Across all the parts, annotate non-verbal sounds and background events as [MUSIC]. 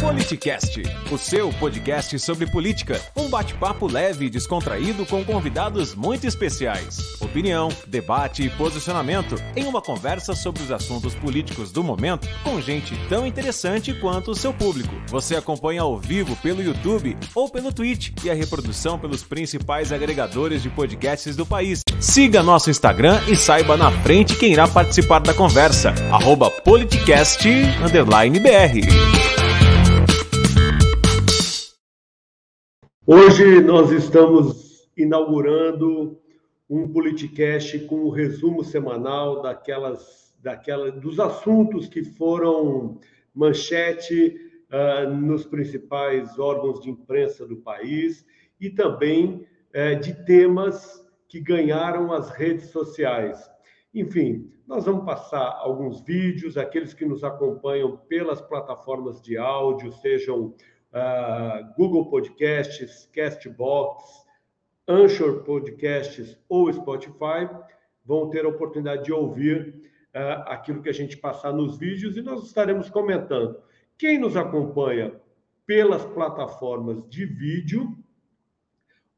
Politicast, o seu podcast sobre política. Um bate-papo leve e descontraído com convidados muito especiais. Opinião, debate e posicionamento em uma conversa sobre os assuntos políticos do momento com gente tão interessante quanto o seu público. Você acompanha ao vivo pelo YouTube ou pelo Twitch e a reprodução pelos principais agregadores de podcasts do país. Siga nosso Instagram e saiba na frente quem irá participar da conversa. Politicast_br. Hoje nós estamos inaugurando um Politicast com o um resumo semanal daquelas, daquela, dos assuntos que foram manchete uh, nos principais órgãos de imprensa do país e também uh, de temas que ganharam as redes sociais. Enfim, nós vamos passar alguns vídeos, aqueles que nos acompanham pelas plataformas de áudio, sejam uh, Google Podcasts, Castbox, Anchor Podcasts ou Spotify, vão ter a oportunidade de ouvir uh, aquilo que a gente passar nos vídeos e nós estaremos comentando. Quem nos acompanha pelas plataformas de vídeo,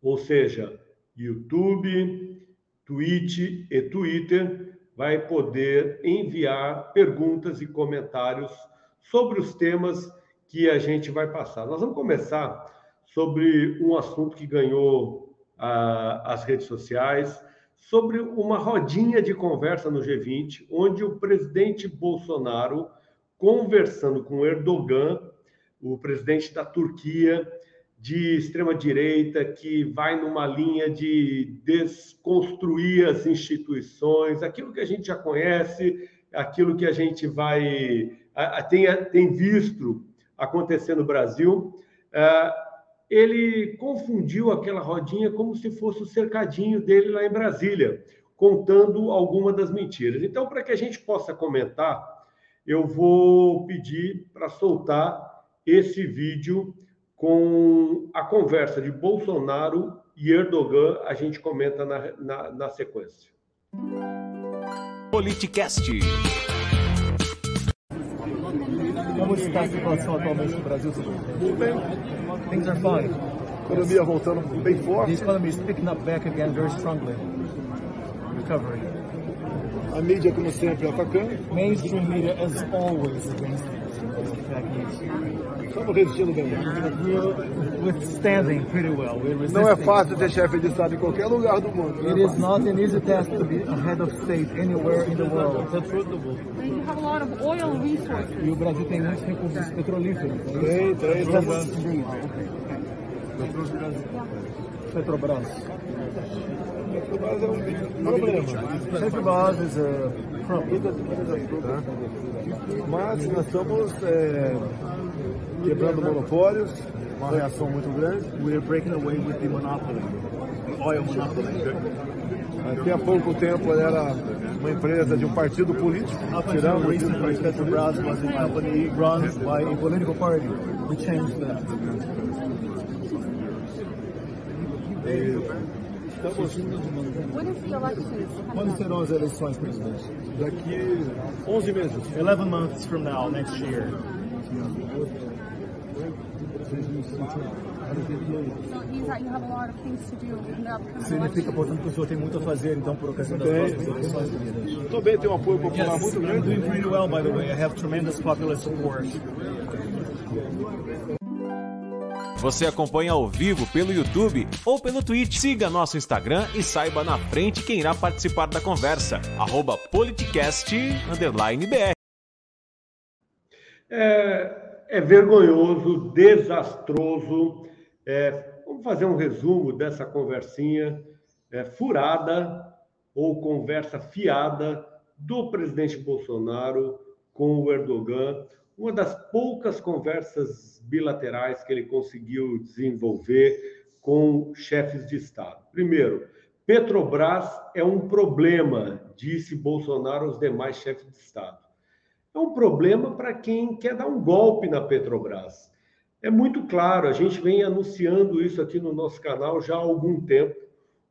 ou seja, YouTube, Twitch e Twitter, vai poder enviar perguntas e comentários sobre os temas que a gente vai passar. Nós vamos começar sobre um assunto que ganhou ah, as redes sociais, sobre uma rodinha de conversa no G20, onde o presidente Bolsonaro, conversando com Erdogan, o presidente da Turquia, de extrema-direita, que vai numa linha de desconstruir as instituições, aquilo que a gente já conhece, aquilo que a gente vai. tem, tem visto acontecer no Brasil, é, ele confundiu aquela rodinha como se fosse o cercadinho dele lá em Brasília, contando alguma das mentiras. Então, para que a gente possa comentar, eu vou pedir para soltar esse vídeo com a conversa de Bolsonaro e Erdogan. A gente comenta na, na, na sequência. Politicast. Como está a situação atualmente no Brasil? Tudo bem. Things are fine. Economia voltando bem forte. The economy is picking up back again very strongly. Recovery. A mídia, como sempre, atacando. Mainstream media, as always, against Estamos resistindo bem. Withstanding pretty well. Não é fácil ter chefe de Estado em qualquer lugar do mundo. It is not an easy task to be a head of state anywhere in the world. You have a lot of oil resources. E o Brasil tem muitos recursos petrolíferos. Tem, tem. Petrobras. Petrobras é um problema. Petrobras is a problem. Mas nós estamos é, quebrando monopólios, uma reação muito grande. We are breaking away with the monopoly, the oil monopoly. Até há pouco tempo era uma empresa de um partido político. Tirando recently, Petrobras was a company run by a political party. We changed that. Estamos When is the elections? Quando serão as eleições, presidente? daqui 11 meses. 11 months from now, next year. So it means that you have a lot of things to do in the upcoming Significa, portanto, que o senhor tem muito a fazer, então, por ocasião das próximas eleições, presidente. Também tem um apoio popular muito I'm grande. doing pretty well, by the way. I have tremendous popular support. Você acompanha ao vivo pelo YouTube ou pelo Twitch. Siga nosso Instagram e saiba na frente quem irá participar da conversa. Arroba. É, é vergonhoso, desastroso. É, vamos fazer um resumo dessa conversinha é, furada ou conversa fiada do presidente Bolsonaro com o Erdogan. Uma das poucas conversas bilaterais que ele conseguiu desenvolver com chefes de Estado. Primeiro, Petrobras é um problema, disse Bolsonaro aos demais chefes de Estado. É um problema para quem quer dar um golpe na Petrobras. É muito claro, a gente vem anunciando isso aqui no nosso canal já há algum tempo,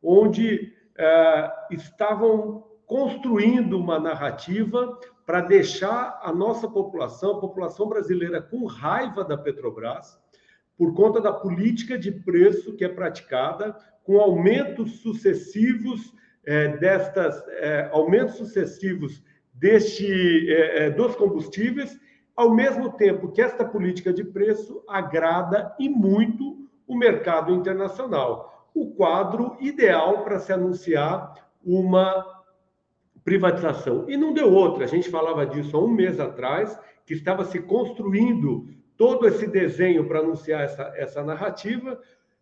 onde eh, estavam construindo uma narrativa para deixar a nossa população, a população brasileira, com raiva da Petrobras, por conta da política de preço que é praticada, com aumentos sucessivos é, destas, é, aumentos sucessivos deste, é, é dos combustíveis, ao mesmo tempo que esta política de preço agrada e muito o mercado internacional. O quadro ideal para se anunciar uma privatização. E não deu outra. A gente falava disso há um mês atrás, que estava se construindo todo esse desenho para anunciar essa, essa narrativa,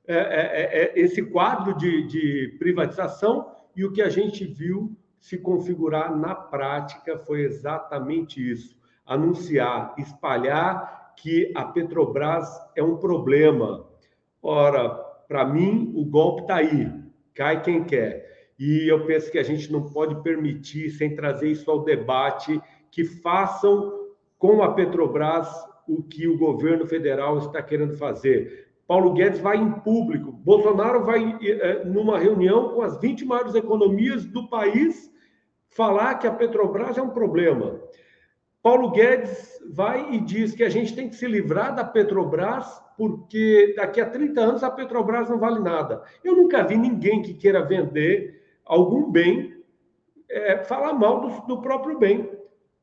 é, é, é, é, esse quadro de, de privatização, e o que a gente viu se configurar na prática foi exatamente isso: anunciar, espalhar que a Petrobras é um problema. Ora, para mim, o golpe está aí, cai quem quer. E eu penso que a gente não pode permitir, sem trazer isso ao debate, que façam com a Petrobras o que o governo federal está querendo fazer. Paulo Guedes vai em público, Bolsonaro vai é, numa reunião com as 20 maiores economias do país falar que a Petrobras é um problema. Paulo Guedes vai e diz que a gente tem que se livrar da Petrobras porque daqui a 30 anos a Petrobras não vale nada. Eu nunca vi ninguém que queira vender algum bem, é, falar mal do, do próprio bem.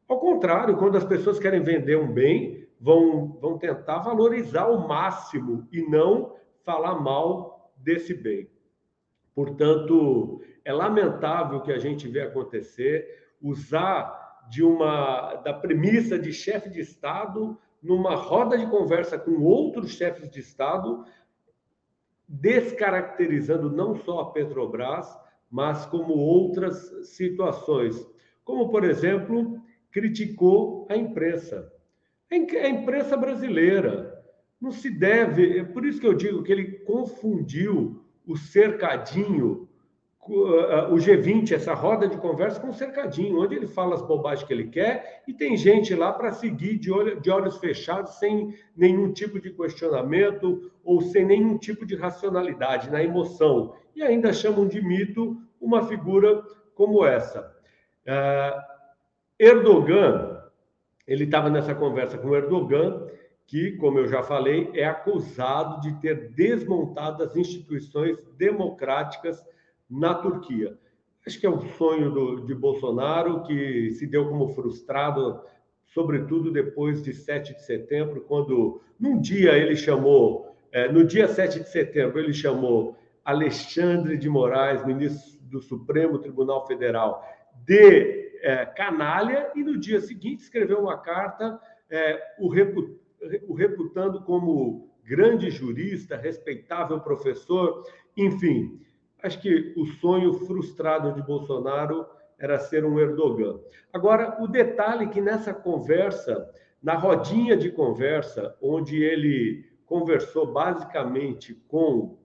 Ao contrário, quando as pessoas querem vender um bem, vão, vão tentar valorizar ao máximo e não falar mal desse bem. Portanto, é lamentável que a gente vê acontecer usar de uma da premissa de chefe de estado numa roda de conversa com outros chefes de estado, descaracterizando não só a Petrobras, mas como outras situações. Como, por exemplo, criticou a imprensa. A imprensa brasileira. Não se deve. É por isso que eu digo que ele confundiu o cercadinho, o G20, essa roda de conversa, com o cercadinho, onde ele fala as bobagens que ele quer e tem gente lá para seguir de, olho, de olhos fechados, sem nenhum tipo de questionamento ou sem nenhum tipo de racionalidade, na emoção e ainda chamam de mito uma figura como essa. Uh, Erdogan, ele estava nessa conversa com Erdogan, que, como eu já falei, é acusado de ter desmontado as instituições democráticas na Turquia. Acho que é um sonho do, de Bolsonaro que se deu como frustrado, sobretudo depois de 7 de setembro, quando num dia ele chamou, é, no dia 7 de setembro, ele chamou Alexandre de Moraes, ministro do Supremo Tribunal Federal, de é, canalha, e no dia seguinte escreveu uma carta é, o, repu, o reputando como grande jurista, respeitável professor, enfim. Acho que o sonho frustrado de Bolsonaro era ser um Erdogan. Agora, o detalhe é que nessa conversa, na rodinha de conversa, onde ele conversou basicamente com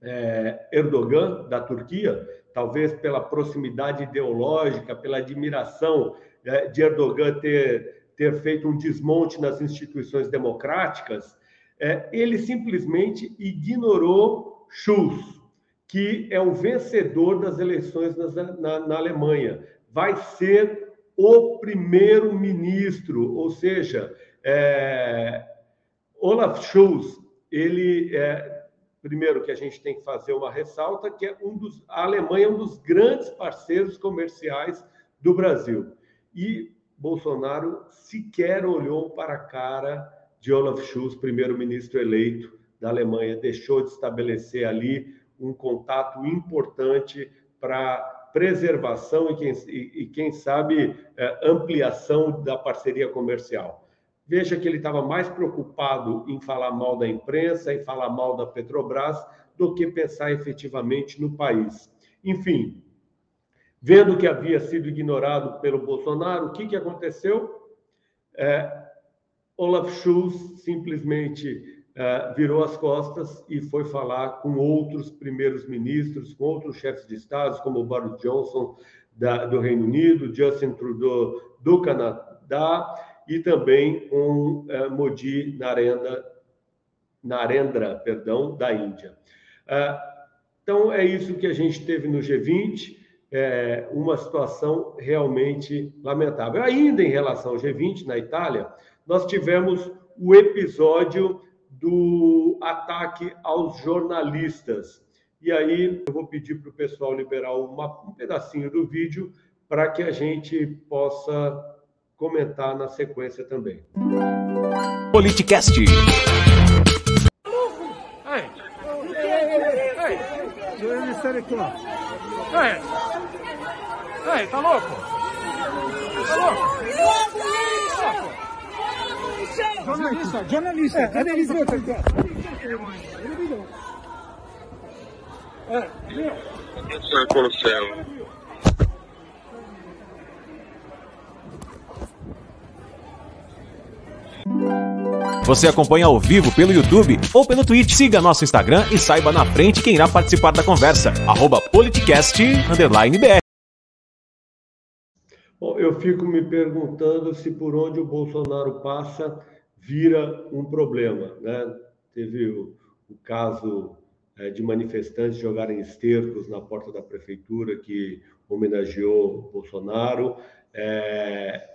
é, Erdogan, da Turquia, talvez pela proximidade ideológica, pela admiração é, de Erdogan ter, ter feito um desmonte nas instituições democráticas, é, ele simplesmente ignorou Schulz, que é o vencedor das eleições na, na, na Alemanha. Vai ser o primeiro-ministro, ou seja, é, Olaf Scholz, ele é, primeiro que a gente tem que fazer uma ressalta que é um dos a Alemanha é um dos grandes parceiros comerciais do Brasil. E Bolsonaro sequer olhou para a cara de Olaf Scholz, primeiro-ministro eleito da Alemanha, deixou de estabelecer ali um contato importante para preservação e quem, e, e quem sabe é, ampliação da parceria comercial. Veja que ele estava mais preocupado em falar mal da imprensa, em falar mal da Petrobras, do que pensar efetivamente no país. Enfim, vendo que havia sido ignorado pelo Bolsonaro, o que, que aconteceu? É, Olaf Scholz simplesmente virou as costas e foi falar com outros primeiros ministros, com outros chefes de Estado, como Boris Johnson da, do Reino Unido, Justin Trudeau do Canadá, e também com uh, Modi Narendra, Narendra perdão, da Índia. Uh, então, é isso que a gente teve no G20. Uh, é, uma situação realmente lamentável. Ainda em relação ao G20 na Itália, nós tivemos o episódio do ataque aos jornalistas. E aí eu vou pedir para o pessoal liberar uma, um pedacinho do vídeo para que a gente possa comentar na sequência também. Politicast. Hey. Hey, tá louco? Tá louco? Jornalista, jornalista, cadê ele? Você acompanha ao vivo pelo YouTube ou pelo Twitch. Siga nosso Instagram e saiba na frente quem irá participar da conversa. Arroba politicast_br. Bom, eu fico me perguntando se por onde o Bolsonaro passa vira um problema. Né? Teve o, o caso é, de manifestantes jogarem estercos na porta da prefeitura que homenageou Bolsonaro. É,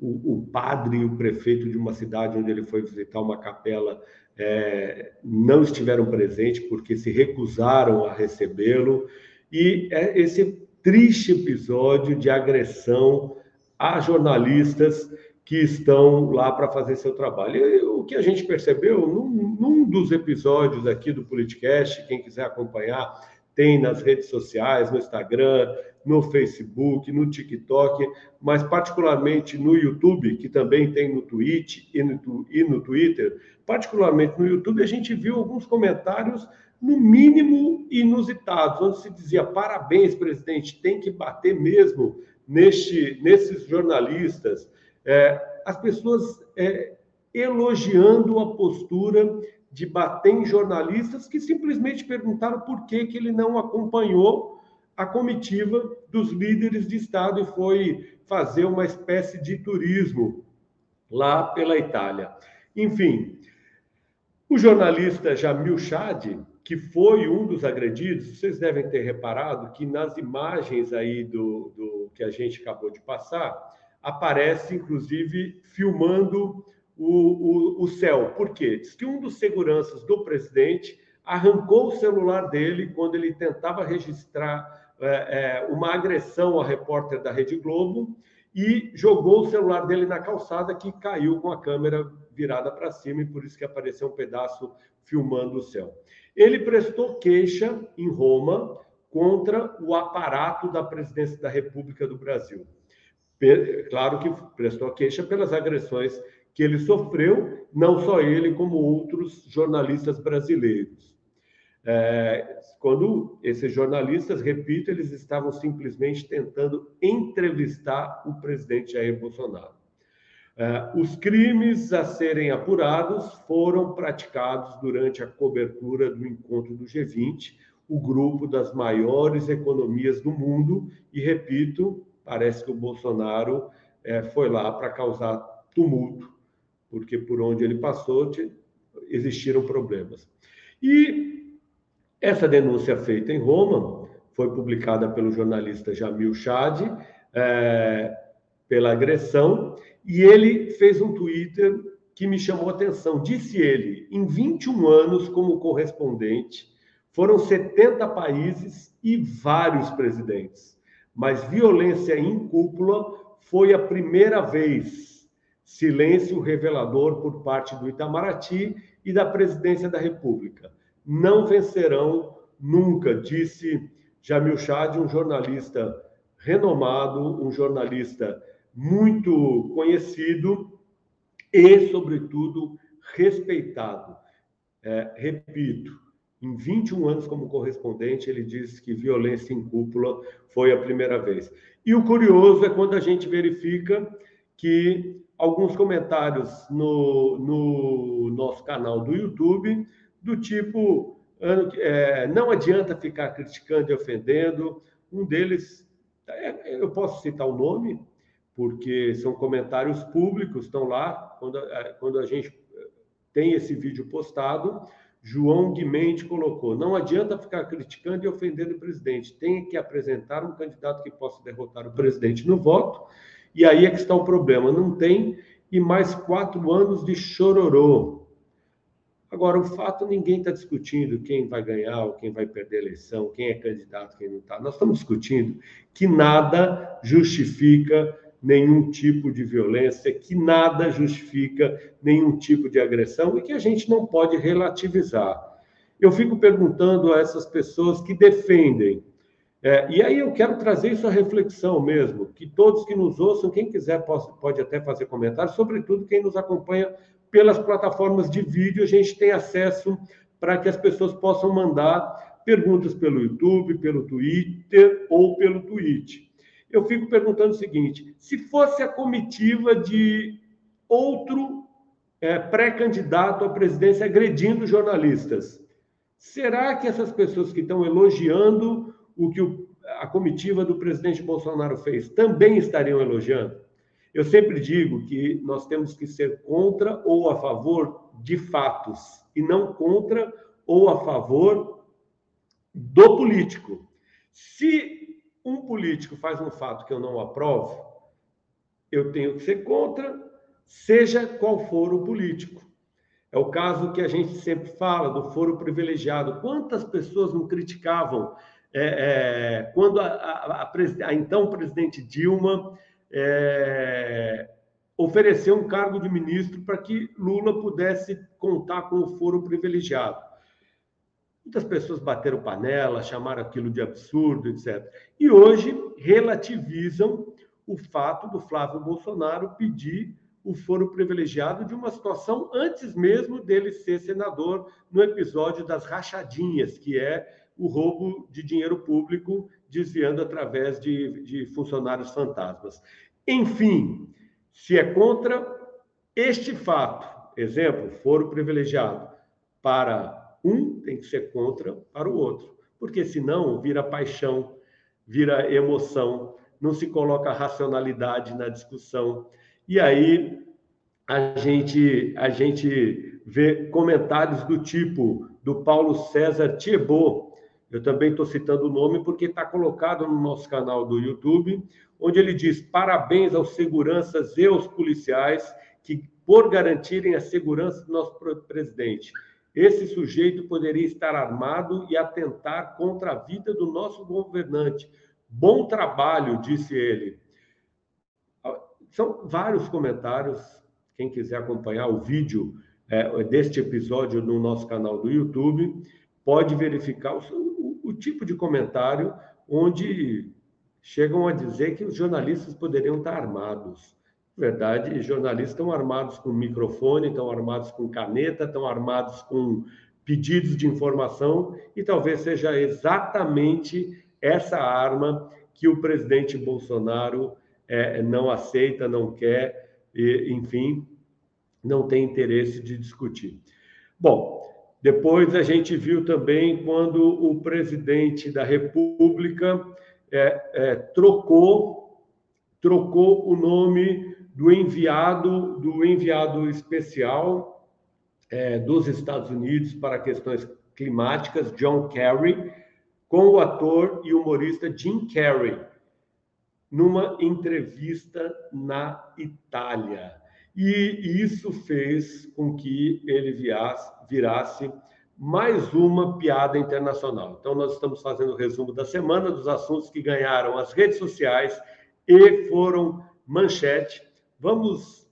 o, o, padre e o prefeito de uma cidade onde ele foi visitar uma capela é, não estiveram presentes porque se recusaram a recebê-lo. E esse triste episódio de agressão a jornalistas que estão lá para fazer seu trabalho. E o que a gente percebeu num, num dos episódios aqui do Politicast, quem quiser acompanhar, tem nas redes sociais, no Instagram, no Facebook, no TikTok, mas particularmente no YouTube, que também tem no Twitch e no, e no Twitter, particularmente no YouTube, a gente viu alguns comentários, no mínimo inusitados, onde se dizia: parabéns, presidente, tem que bater mesmo neste, nesses jornalistas. É, as pessoas é, elogiando a postura de bater em jornalistas que simplesmente perguntaram por que, que ele não acompanhou a comitiva dos líderes de Estado e foi fazer uma espécie de turismo lá pela Itália. Enfim, o jornalista Jamil Chad, que foi um dos agredidos, vocês devem ter reparado que nas imagens aí do, do que a gente acabou de passar, aparece inclusive filmando o, o, o céu. Por quê? Diz que um dos seguranças do presidente arrancou o celular dele quando ele tentava registrar é, é, uma agressão a repórter da Rede Globo e jogou o celular dele na calçada que caiu com a câmera virada para cima e por isso que apareceu um pedaço filmando o céu. Ele prestou queixa em Roma contra o aparato da presidência da República do Brasil. Claro que prestou queixa pelas agressões que ele sofreu, não só ele, como outros jornalistas brasileiros. É, quando esses jornalistas, repito, eles estavam simplesmente tentando entrevistar o presidente Jair Bolsonaro. É, os crimes a serem apurados foram praticados durante a cobertura do encontro do G20, o grupo das maiores economias do mundo, e repito, parece que o Bolsonaro é, foi lá para causar tumulto porque por onde ele passou existiram problemas. E essa denúncia feita em Roma foi publicada pelo jornalista Jamil Chad é, pela agressão e ele fez um Twitter que me chamou a atenção. Disse ele, em 21 anos como correspondente, foram 70 países e vários presidentes, mas violência em cúpula foi a primeira vez silêncio revelador por parte do Itamaraty e da presidência da República. Não vencerão nunca, disse Jamil Chad, um jornalista renomado, um jornalista muito conhecido e, sobretudo, respeitado. É, repito, em 21 anos como correspondente, ele disse que violência em cúpula foi a primeira vez. E o curioso é quando a gente verifica que alguns comentários no, no nosso canal do YouTube, do tipo: é, não adianta ficar criticando e ofendendo. Um deles, é, eu posso citar o nome, porque são comentários públicos, estão lá, quando, é, quando a gente tem esse vídeo postado. João Guimente colocou: não adianta ficar criticando e ofendendo o presidente, tem que apresentar um candidato que possa derrotar o presidente no voto, e aí é que está o problema. Não tem, e mais quatro anos de chororô. Agora, o fato, ninguém está discutindo quem vai ganhar ou quem vai perder a eleição, quem é candidato, quem não está. Nós estamos discutindo que nada justifica nenhum tipo de violência, que nada justifica nenhum tipo de agressão e que a gente não pode relativizar. Eu fico perguntando a essas pessoas que defendem, é, e aí eu quero trazer isso à reflexão mesmo, que todos que nos ouçam, quem quiser pode, pode até fazer comentários, sobretudo quem nos acompanha pelas plataformas de vídeo, a gente tem acesso para que as pessoas possam mandar perguntas pelo YouTube, pelo Twitter ou pelo Tweet eu fico perguntando o seguinte: se fosse a comitiva de outro é, pré-candidato à presidência agredindo jornalistas, será que essas pessoas que estão elogiando o que o, a comitiva do presidente Bolsonaro fez também estariam elogiando? Eu sempre digo que nós temos que ser contra ou a favor de fatos, e não contra ou a favor do político. Se um político faz um fato que eu não aprovo, eu tenho que ser contra, seja qual for o político. É o caso que a gente sempre fala do foro privilegiado. Quantas pessoas não criticavam é, é, quando a, a, a, a, então presidente Dilma é, ofereceu um cargo de ministro para que Lula pudesse contar com o foro privilegiado? Muitas pessoas bateram panela, chamaram aquilo de absurdo, etc. E hoje relativizam o fato do Flávio Bolsonaro pedir o foro privilegiado de uma situação antes mesmo dele ser senador, no episódio das rachadinhas, que é o roubo de dinheiro público desviando através de, de funcionários fantasmas. Enfim, se é contra este fato, exemplo, foro privilegiado para um tem que ser contra para o outro, porque senão vira paixão, vira emoção, não se coloca racionalidade na discussão. E aí a gente a gente vê comentários do tipo do Paulo César Thiebot. Eu também estou citando o nome porque está colocado no nosso canal do YouTube, onde ele diz: parabéns aos seguranças e aos policiais que por garantirem a segurança do nosso presidente. Esse sujeito poderia estar armado e atentar contra a vida do nosso governante. Bom trabalho, disse ele. São vários comentários. Quem quiser acompanhar o vídeo é, deste episódio no nosso canal do YouTube, pode verificar o, o, o tipo de comentário onde chegam a dizer que os jornalistas poderiam estar armados verdade, jornalistas estão armados com microfone, estão armados com caneta, estão armados com pedidos de informação e talvez seja exatamente essa arma que o presidente Bolsonaro é, não aceita, não quer, e, enfim, não tem interesse de discutir. Bom, depois a gente viu também quando o presidente da República é, é, trocou trocou o nome do enviado do enviado especial é, dos Estados Unidos para questões climáticas, John Kerry, com o ator e humorista Jim Carrey, numa entrevista na Itália. E isso fez com que ele viasse, virasse mais uma piada internacional. Então, nós estamos fazendo o resumo da semana dos assuntos que ganharam as redes sociais e foram manchete Vamos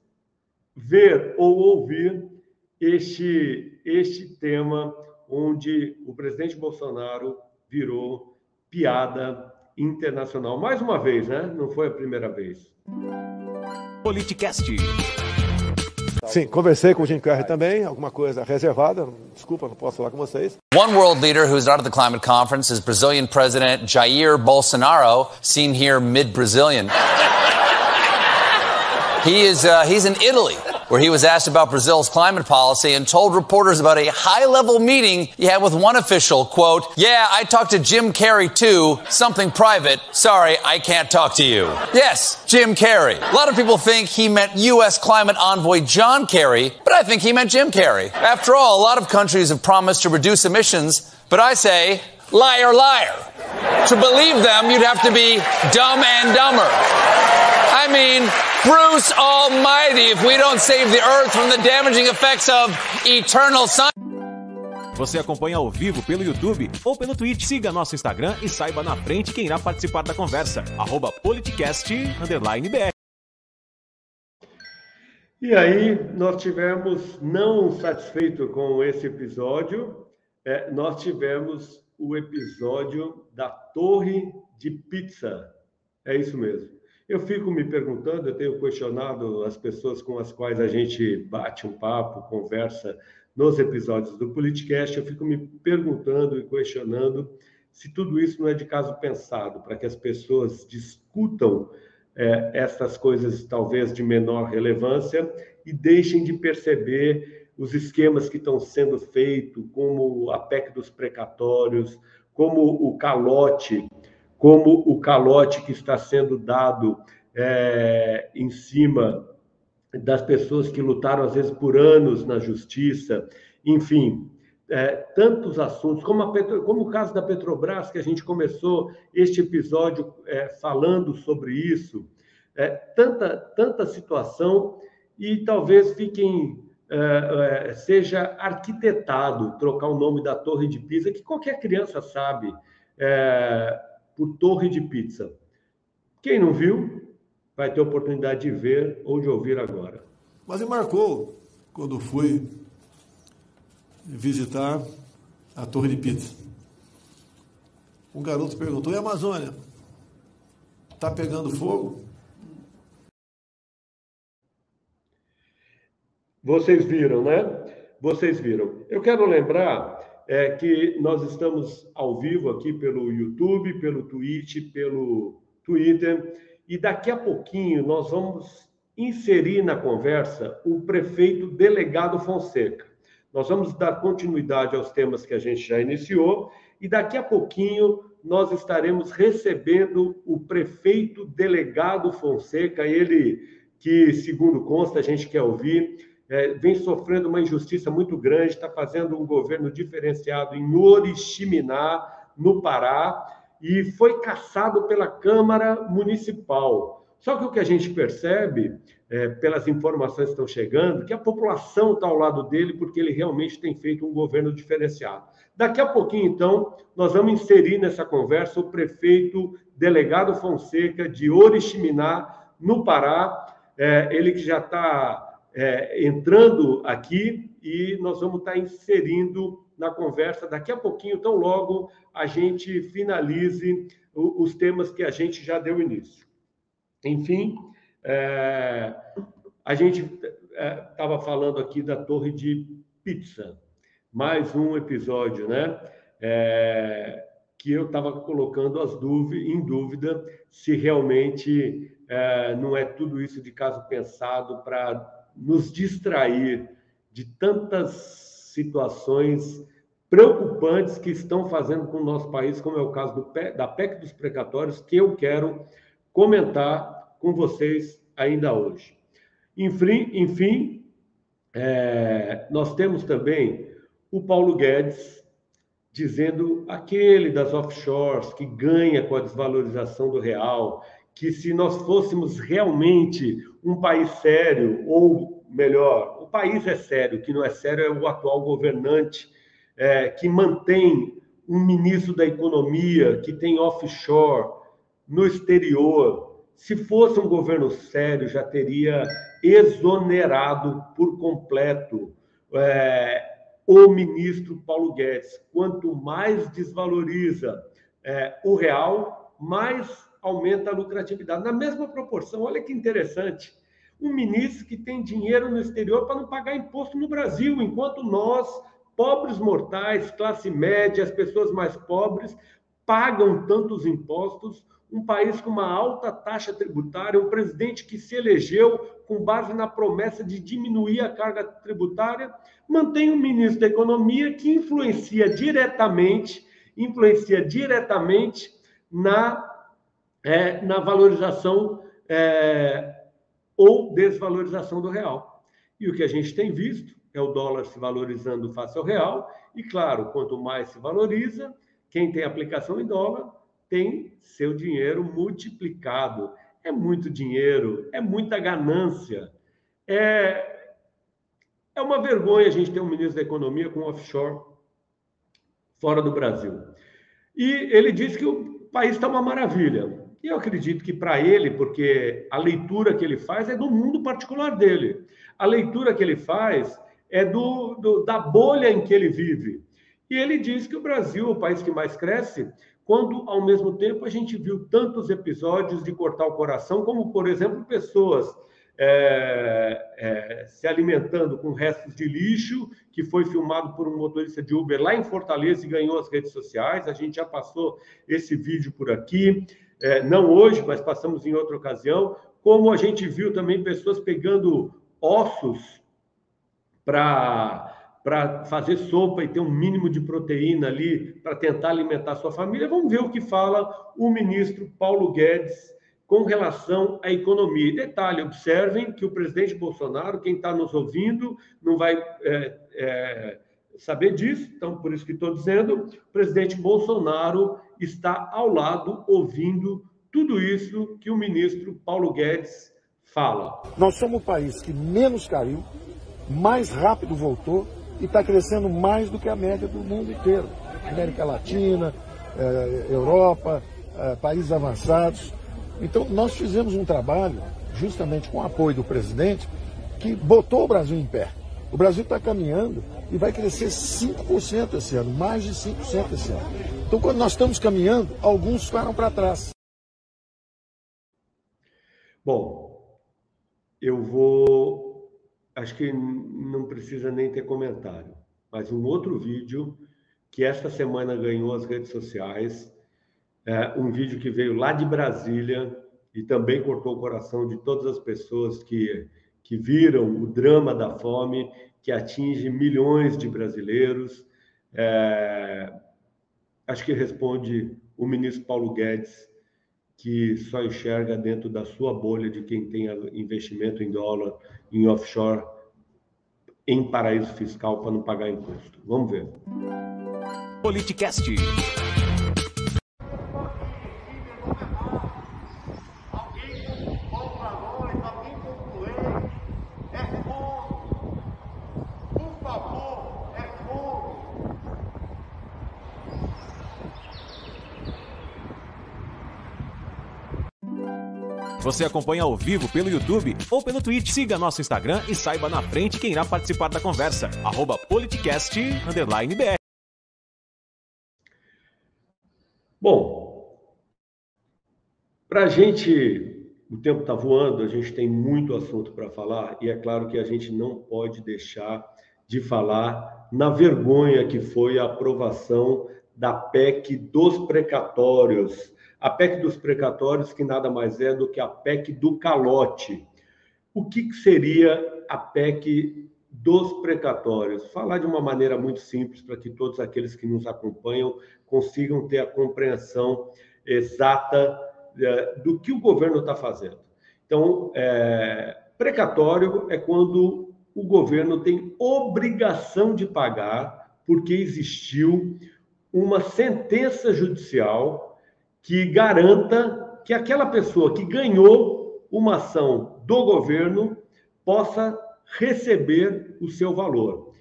ver ou ouvir este, este tema onde o presidente Bolsonaro virou piada internacional. Mais uma vez, né? Não foi a primeira vez. Politicast. Sim, conversei com o Jim Carrey também, alguma coisa reservada, desculpa, não posso falar com vocês. One world leader who's not at the climate conference is Brazilian President Jair Bolsonaro, seen here mid-Brazilian. He is, uh, he's in Italy where he was asked about Brazil's climate policy and told reporters about a high level meeting he had with one official, quote, Yeah, I talked to Jim Carrey too, something private. Sorry, I can't talk to you. Yes, Jim Carrey. A lot of people think he meant U.S. climate envoy John Kerry, but I think he meant Jim Carrey. After all, a lot of countries have promised to reduce emissions, but I say, liar, liar. To believe them, you'd have to be dumb and dumber. I mean, Bruce Almighty, if we don't save the earth from the damaging effects of eternal sun. Você acompanha ao vivo pelo YouTube ou pelo Twitch. Siga nosso Instagram e saiba na frente quem irá participar da conversa. Arroba politicast_br. E aí, nós tivemos, não satisfeito com esse episódio, é, nós tivemos o episódio da Torre de Pizza. É isso mesmo. Eu fico me perguntando, eu tenho questionado as pessoas com as quais a gente bate um papo, conversa nos episódios do Politicast, eu fico me perguntando e questionando se tudo isso não é de caso pensado, para que as pessoas discutam é, essas coisas talvez de menor relevância e deixem de perceber os esquemas que estão sendo feitos, como a PEC dos precatórios, como o calote como o calote que está sendo dado é, em cima das pessoas que lutaram, às vezes, por anos na justiça, enfim, é, tantos assuntos, como, Petro, como, o caso da Petrobras, que a gente começou este episódio é, falando sobre isso, é, tanta, tanta situação, e talvez fiquem. É, é, seja arquitetado trocar o nome da Torre de Pisa, que qualquer criança sabe é, por Torre de Pizza. Quem não viu, vai ter oportunidade de ver ou de ouvir agora. Mas me marcou quando fui visitar a Torre de Pizza. Um garoto perguntou: e a Amazônia? Está pegando fogo? Vocês viram, né? Vocês viram. Eu quero lembrar é que nós estamos ao vivo aqui pelo YouTube, pelo Twitch, pelo Twitter, e daqui a pouquinho nós vamos inserir na conversa o prefeito delegado Fonseca. Nós vamos dar continuidade aos temas que a gente já iniciou, e daqui a pouquinho nós estaremos recebendo o prefeito delegado Fonseca, ele que, segundo consta, a gente quer ouvir, é, vem sofrendo uma injustiça muito grande, está fazendo um governo diferenciado em Oriximiná, no Pará, e foi caçado pela Câmara Municipal. Só que o que a gente percebe, é, pelas informações que estão chegando, que a população está ao lado dele porque ele realmente tem feito um governo diferenciado. Daqui a pouquinho, então, nós vamos inserir nessa conversa o prefeito delegado Fonseca de Oriximiná, no Pará, é, ele que já está é, entrando aqui e nós vamos estar inserindo na conversa daqui a pouquinho, tão logo a gente finalize os temas que a gente já deu início. Enfim, é, a gente estava é, falando aqui da Torre de Pizza, mais um episódio, né? É, que eu estava colocando as dúvidas, em dúvida se realmente é, não é tudo isso de caso pensado para nos distrair de tantas situações preocupantes que estão fazendo com o nosso país, como é o caso da PEC dos precatórios, que eu quero comentar com vocês ainda hoje. Enfim, enfim é, nós temos também o Paulo Guedes dizendo aquele das offshores que ganha com a desvalorização do real, que se nós fôssemos realmente um país sério, ou melhor, o país é sério, o que não é sério é o atual governante, é, que mantém um ministro da Economia que tem offshore no exterior. Se fosse um governo sério, já teria exonerado por completo é, o ministro Paulo Guedes. Quanto mais desvaloriza é, o real, mais aumenta a lucratividade. Na mesma proporção, olha que interessante. Um ministro que tem dinheiro no exterior para não pagar imposto no Brasil, enquanto nós, pobres mortais, classe média, as pessoas mais pobres, pagam tantos impostos, um país com uma alta taxa tributária, um presidente que se elegeu com base na promessa de diminuir a carga tributária, mantém um ministro da Economia que influencia diretamente, influencia diretamente na, é, na valorização é, ou desvalorização do real. E o que a gente tem visto é o dólar se valorizando face ao real, e claro, quanto mais se valoriza, quem tem aplicação em dólar tem seu dinheiro multiplicado. É muito dinheiro, é muita ganância. É, é uma vergonha a gente ter um ministro da Economia com offshore fora do Brasil. E ele disse que o país está uma maravilha. E eu acredito que para ele, porque a leitura que ele faz é do mundo particular dele. A leitura que ele faz é do, do da bolha em que ele vive. E ele diz que o Brasil, o país que mais cresce, quando ao mesmo tempo a gente viu tantos episódios de cortar o coração, como por exemplo pessoas é, é, se alimentando com restos de lixo, que foi filmado por um motorista de Uber lá em Fortaleza e ganhou as redes sociais. A gente já passou esse vídeo por aqui, é, não hoje, mas passamos em outra ocasião. Como a gente viu também pessoas pegando ossos para fazer sopa e ter um mínimo de proteína ali para tentar alimentar sua família. Vamos ver o que fala o ministro Paulo Guedes com relação à economia. E detalhe, observem que o presidente Bolsonaro, quem está nos ouvindo, não vai é, é, saber disso, então por isso que estou dizendo, o presidente Bolsonaro está ao lado ouvindo tudo isso que o ministro Paulo Guedes fala. Nós somos o país que menos caiu, mais rápido voltou e está crescendo mais do que a média do mundo inteiro. América Latina, eh, Europa, eh, países avançados. Então, nós fizemos um trabalho, justamente com o apoio do presidente, que botou o Brasil em pé. O Brasil está caminhando e vai crescer 5% esse ano, mais de 5% esse ano. Então, quando nós estamos caminhando, alguns ficaram para trás. Bom, eu vou acho que não precisa nem ter comentário. Mas um outro vídeo que esta semana ganhou as redes sociais, é um vídeo que veio lá de Brasília e também cortou o coração de todas as pessoas que, que viram o drama da fome que atinge milhões de brasileiros. É, acho que responde o ministro Paulo Guedes, que só enxerga dentro da sua bolha de quem tem investimento em dólar em offshore em paraíso fiscal para não pagar imposto. Vamos ver. Politicast. Você acompanha ao vivo pelo YouTube ou pelo Twitch. Siga nosso Instagram e saiba na frente quem irá participar da conversa. Arroba. Bom, para a gente, o tempo está voando, a gente tem muito assunto para falar e é claro que a gente não pode deixar de falar na vergonha que foi a aprovação da PEC dos precatórios a PEC dos precatórios, que nada mais é do que a PEC do calote. O que seria a PEC dos precatórios? Falar de uma maneira muito simples para que todos aqueles que nos acompanham consigam ter a compreensão exata é, do que o governo está fazendo. Então, é, precatório é quando o governo tem obrigação de pagar porque existiu uma sentença judicial que garanta que aquela pessoa que ganhou uma ação do governo possa receber o seu valor.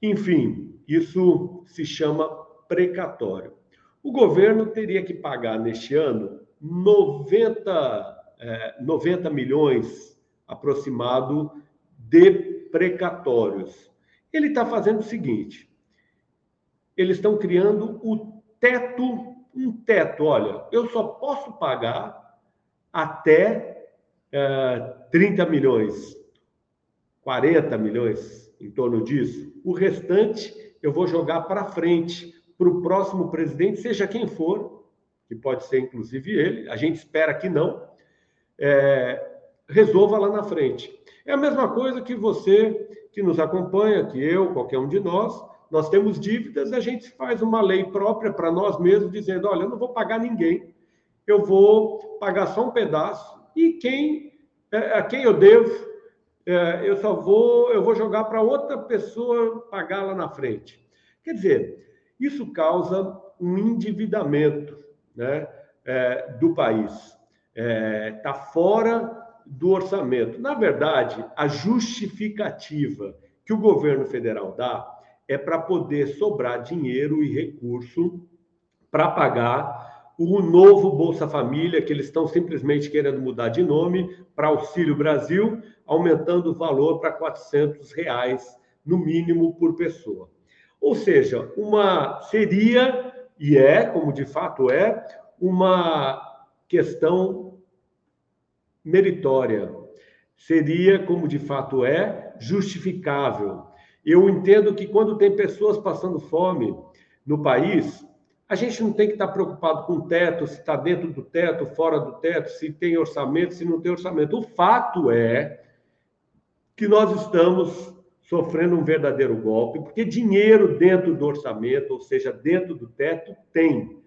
Enfim, isso se chama precatório. O governo teria que pagar neste ano 90, é, 90 milhões aproximado de precatórios. Ele está fazendo o seguinte: eles estão criando o teto um teto. Olha, eu só posso pagar até é, 30 milhões, 40 milhões, em torno disso. O restante eu vou jogar para frente, para o próximo presidente, seja quem for, que pode ser inclusive ele, a gente espera que não, é, resolva lá na frente. É a mesma coisa que você que nos acompanha, que eu, qualquer um de nós, nós temos dívidas, a gente faz uma lei própria para nós mesmos, dizendo: olha, eu não vou pagar ninguém, eu vou pagar só um pedaço, e quem é, a quem eu devo, é, eu só vou, eu vou jogar para outra pessoa pagar lá na frente. Quer dizer, isso causa um endividamento né, é, do país. Está é, tá fora do orçamento. Na verdade, a justificativa que o governo federal dá é para poder sobrar dinheiro e recurso para pagar o novo Bolsa Família, que eles estão simplesmente querendo mudar de nome para Auxílio Brasil, aumentando o valor para 400 reais no mínimo por pessoa. Ou seja, uma seria e é, como de fato é, uma questão meritória. Seria, como de fato é, justificável. Eu entendo que quando tem pessoas passando fome no país, a gente não tem que estar preocupado com o teto, se está dentro do teto, fora do teto, se tem orçamento, se não tem orçamento. O fato é que nós estamos sofrendo um verdadeiro golpe, porque dinheiro dentro do orçamento, ou seja, dentro do teto, tem.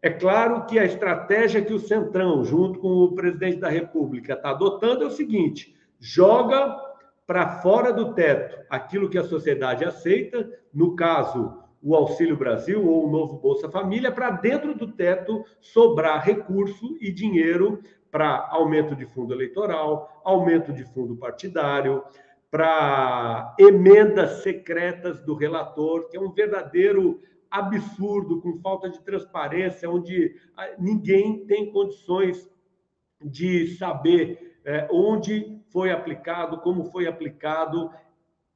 É claro que a estratégia que o Centrão, junto com o presidente da República, está adotando é o seguinte: joga para fora do teto aquilo que a sociedade aceita, no caso, o Auxílio Brasil ou o novo Bolsa Família, para dentro do teto sobrar recurso e dinheiro para aumento de fundo eleitoral, aumento de fundo partidário, para emendas secretas do relator, que é um verdadeiro absurdo, com falta de transparência, onde ah, ninguém tem condições de saber é, onde foi aplicado, como foi aplicado,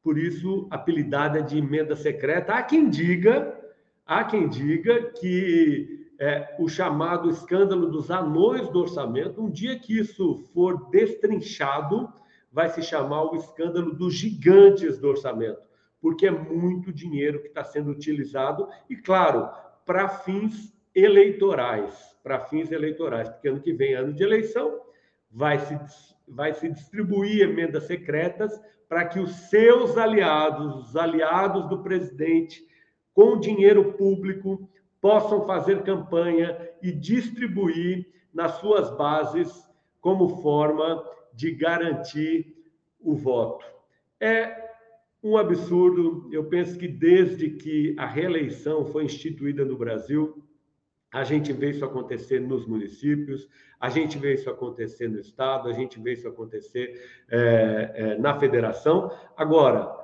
por isso apelidada de emenda secreta. Há quem diga, há quem diga que é, o chamado escândalo dos anões do orçamento, um dia que isso for destrinchado, vai se chamar o escândalo dos gigantes do orçamento porque é muito dinheiro que está sendo utilizado e, claro, para fins eleitorais, para fins eleitorais, porque ano que vem, ano de eleição, vai se, vai se distribuir emendas secretas para que os seus aliados, os aliados do presidente, com dinheiro público, possam fazer campanha e distribuir nas suas bases como forma de garantir o voto. É um absurdo. Eu penso que desde que a reeleição foi instituída no Brasil, a gente vê isso acontecer nos municípios, a gente vê isso acontecer no Estado, a gente vê isso acontecer é, é, na federação. Agora,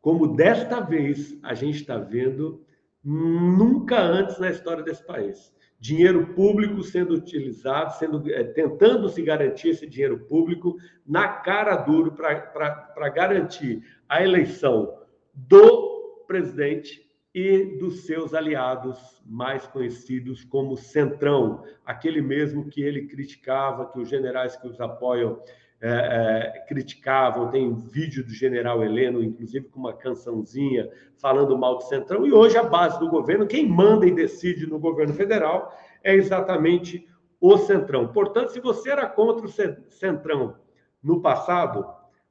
como desta vez a gente está vendo, nunca antes na história desse país. Dinheiro público sendo utilizado, sendo, é, tentando se garantir esse dinheiro público na cara duro para garantir a eleição do presidente e dos seus aliados mais conhecidos como Centrão, aquele mesmo que ele criticava, que os generais que os apoiam é, é, criticavam. Tem vídeo do general Heleno, inclusive com uma cançãozinha falando mal do Centrão. E hoje a base do governo, quem manda e decide no governo federal é exatamente o Centrão. Portanto, se você era contra o Centrão no passado,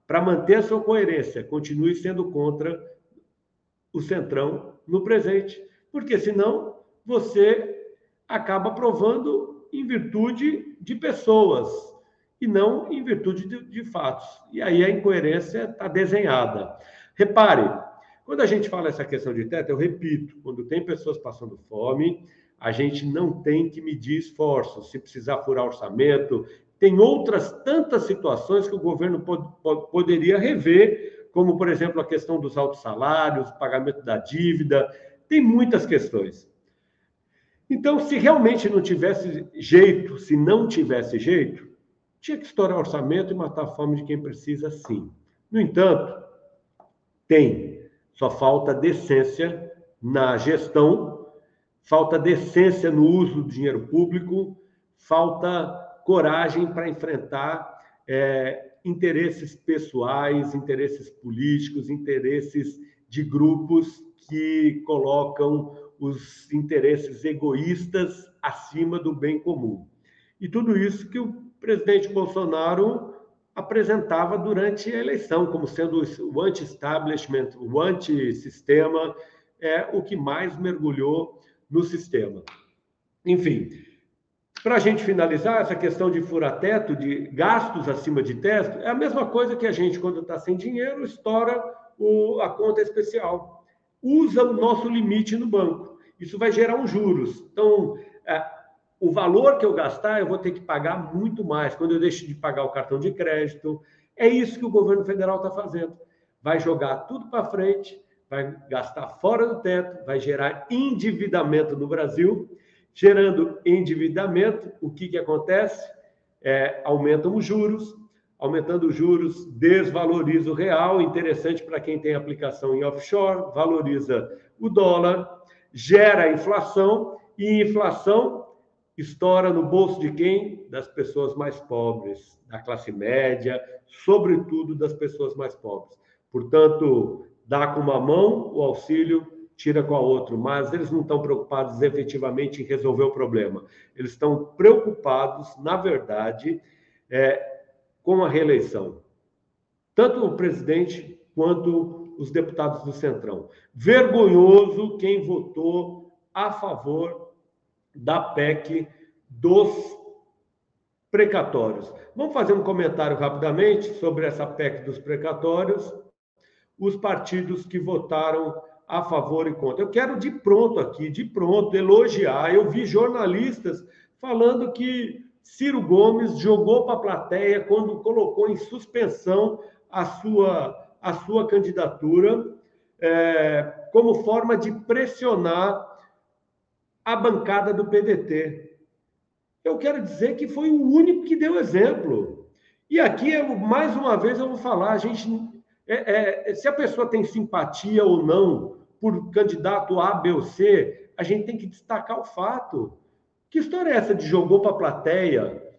para manter a sua coerência, continue sendo contra o Centrão no presente, porque senão você acaba provando em virtude de pessoas e não em virtude de, de fatos. E aí a incoerência está desenhada. Repare, quando a gente fala essa questão de teto, eu repito, quando tem pessoas passando fome, a gente não tem que medir esforços. Se precisar furar orçamento, tem outras tantas situações que o governo pod, pod, poderia rever, como, por exemplo, a questão dos altos salários, pagamento da dívida, tem muitas questões. Então, se realmente não tivesse jeito, se não tivesse jeito, tinha que estourar orçamento e matar a fome de quem precisa, sim. No entanto, tem. Só falta decência na gestão, falta decência no uso do dinheiro público, falta coragem para enfrentar é, interesses pessoais, interesses políticos, interesses de grupos que colocam os interesses egoístas acima do bem comum. E tudo isso que o presidente Bolsonaro apresentava durante a eleição, como sendo o anti-establishment, o anti-sistema, é o que mais mergulhou no sistema. Enfim, para a gente finalizar, essa questão de fura-teto, de gastos acima de teto, é a mesma coisa que a gente, quando está sem dinheiro, estoura o, a conta especial. Usa o nosso limite no banco. Isso vai gerar um juros. Então, é, o valor que eu gastar, eu vou ter que pagar muito mais quando eu deixo de pagar o cartão de crédito. É isso que o governo federal está fazendo. Vai jogar tudo para frente, vai gastar fora do teto, vai gerar endividamento no Brasil. Gerando endividamento, o que, que acontece? É, aumentam os juros, aumentando os juros, desvaloriza o real, interessante para quem tem aplicação em offshore, valoriza o dólar, gera inflação, e inflação estoura no bolso de quem? Das pessoas mais pobres, da classe média, sobretudo das pessoas mais pobres. Portanto, dá com uma mão o auxílio, tira com a outra, mas eles não estão preocupados efetivamente em resolver o problema. Eles estão preocupados, na verdade, é, com a reeleição. Tanto o presidente quanto os deputados do Centrão. Vergonhoso quem votou a favor da PEC dos precatórios. Vamos fazer um comentário rapidamente sobre essa PEC dos precatórios. Os partidos que votaram a favor e contra. Eu quero de pronto aqui, de pronto, elogiar. Eu vi jornalistas falando que Ciro Gomes jogou para a plateia quando colocou em suspensão a sua, a sua candidatura é, como forma de pressionar a bancada do PDT. Eu quero dizer que foi o único que deu exemplo. E aqui, mais uma vez, eu vou falar: a gente, é, é, se a pessoa tem simpatia ou não por candidato A, B ou C, a gente tem que destacar o fato. Que história é essa de jogou para a plateia?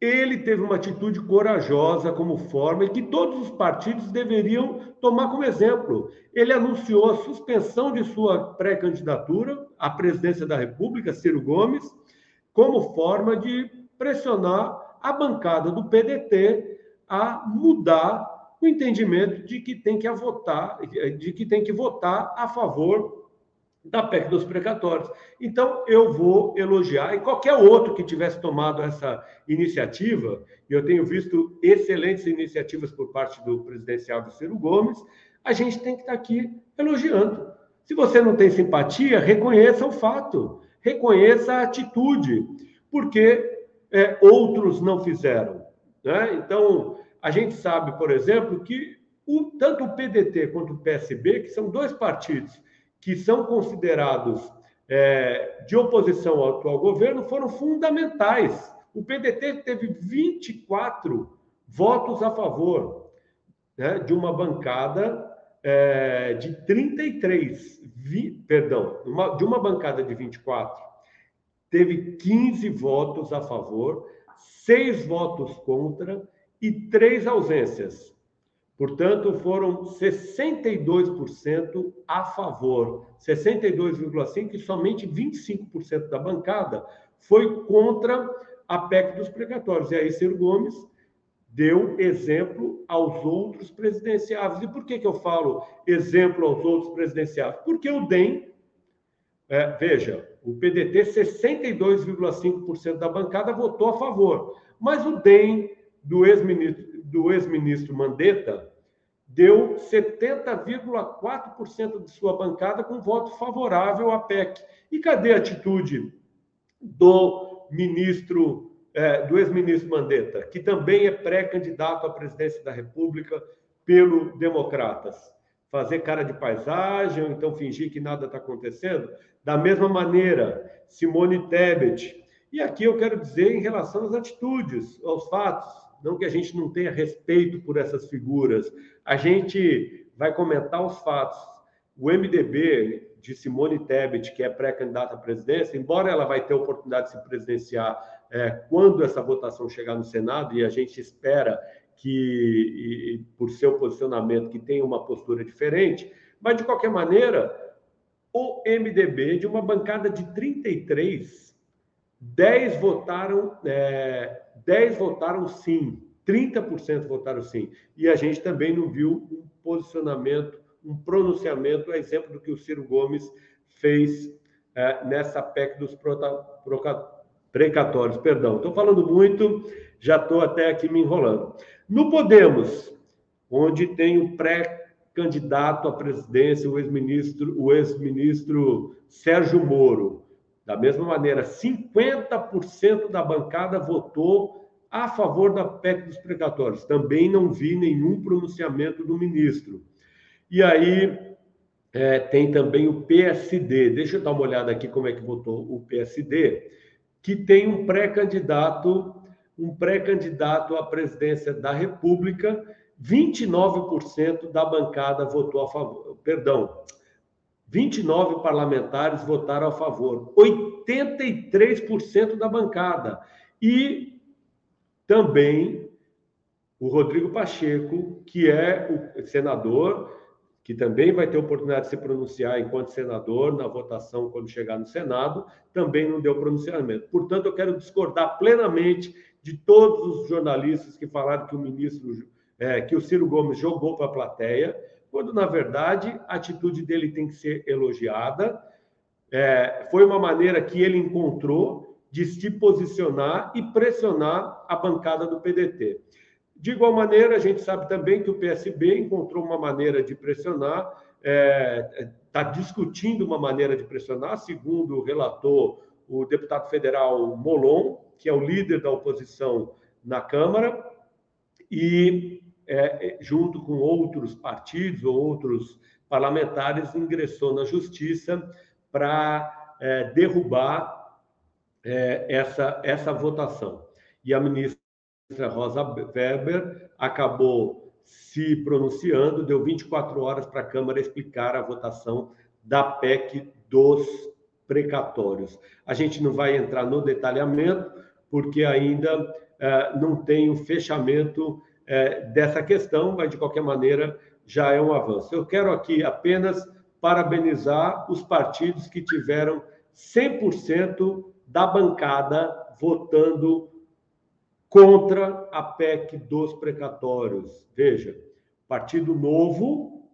Ele teve uma atitude corajosa como forma e que todos os partidos deveriam tomar como exemplo. Ele anunciou a suspensão de sua pré-candidatura à presidência da República, Ciro Gomes, como forma de pressionar a bancada do PDT a mudar o entendimento de que tem que votar, de que tem que votar a favor da PEC dos precatórios. Então, eu vou elogiar, e qualquer outro que tivesse tomado essa iniciativa, e eu tenho visto excelentes iniciativas por parte do presidencial do Ciro Gomes, a gente tem que estar aqui elogiando. Se você não tem simpatia, reconheça o fato, reconheça a atitude, porque é, outros não fizeram. Né? Então, a gente sabe, por exemplo, que o, tanto o PDT quanto o PSB, que são dois partidos que são considerados é, de oposição ao atual governo foram fundamentais. O PDT teve 24 votos a favor né, de uma bancada é, de 33, vi, perdão, uma, de uma bancada de 24, teve 15 votos a favor, seis votos contra e três ausências. Portanto, foram 62% a favor, 62,5% e somente 25% da bancada foi contra a PEC dos precatórios. E aí, Ciro Gomes deu exemplo aos outros presidenciáveis. E por que, que eu falo exemplo aos outros presidenciáveis? Porque o DEM, é, veja, o PDT, 62,5% da bancada votou a favor, mas o DEM do ex-ministro do ex-ministro Mandetta deu 70,4% de sua bancada com voto favorável à PEC. E cadê a atitude do ministro, é, do ex-ministro Mandetta, que também é pré-candidato à presidência da República pelo Democratas? Fazer cara de paisagem, ou então fingir que nada está acontecendo? Da mesma maneira, Simone Tebet. E aqui eu quero dizer em relação às atitudes, aos fatos não que a gente não tenha respeito por essas figuras. A gente vai comentar os fatos. O MDB de Simone Tebet, que é pré-candidata à presidência, embora ela vai ter a oportunidade de se presidenciar é, quando essa votação chegar no Senado, e a gente espera que, e, por seu posicionamento, que tenha uma postura diferente, mas de qualquer maneira, o MDB, de uma bancada de 33, 10 votaram, é, 10 votaram sim, 30% votaram sim. E a gente também não viu um posicionamento, um pronunciamento, a exemplo do que o Ciro Gomes fez é, nessa PEC dos precatórios. Perdão, estou falando muito, já estou até aqui me enrolando. No Podemos, onde tem o pré-candidato à presidência, o ex-ministro, o ex-ministro Sérgio Moro. Da mesma maneira, 50% da bancada votou a favor da PEC dos precatórios. Também não vi nenhum pronunciamento do ministro. E aí é, tem também o PSD. Deixa eu dar uma olhada aqui como é que votou o PSD, que tem um pré-candidato, um pré-candidato à presidência da República 29% da bancada votou a favor, perdão, 29 parlamentares votaram a favor, 83% da bancada. E também o Rodrigo Pacheco, que é o senador, que também vai ter oportunidade de se pronunciar enquanto senador na votação quando chegar no Senado, também não deu pronunciamento. Portanto, eu quero discordar plenamente de todos os jornalistas que falaram que o ministro é, que o Ciro Gomes jogou para a plateia, quando na verdade a atitude dele tem que ser elogiada. É, foi uma maneira que ele encontrou de se posicionar e pressionar a bancada do PDT. De igual maneira, a gente sabe também que o PSB encontrou uma maneira de pressionar, está é, tá discutindo uma maneira de pressionar, segundo o relator, o deputado federal Molon, que é o líder da oposição na Câmara, e é, é, junto com outros partidos ou outros parlamentares, ingressou na justiça para é, derrubar é, essa, essa votação. E a ministra Rosa Weber acabou se pronunciando, deu 24 horas para a Câmara explicar a votação da PEC dos precatórios. A gente não vai entrar no detalhamento, porque ainda é, não tem o fechamento é, dessa questão, mas de qualquer maneira já é um avanço. Eu quero aqui apenas parabenizar os partidos que tiveram 100% da bancada votando contra a PEC dos precatórios. Veja, Partido Novo,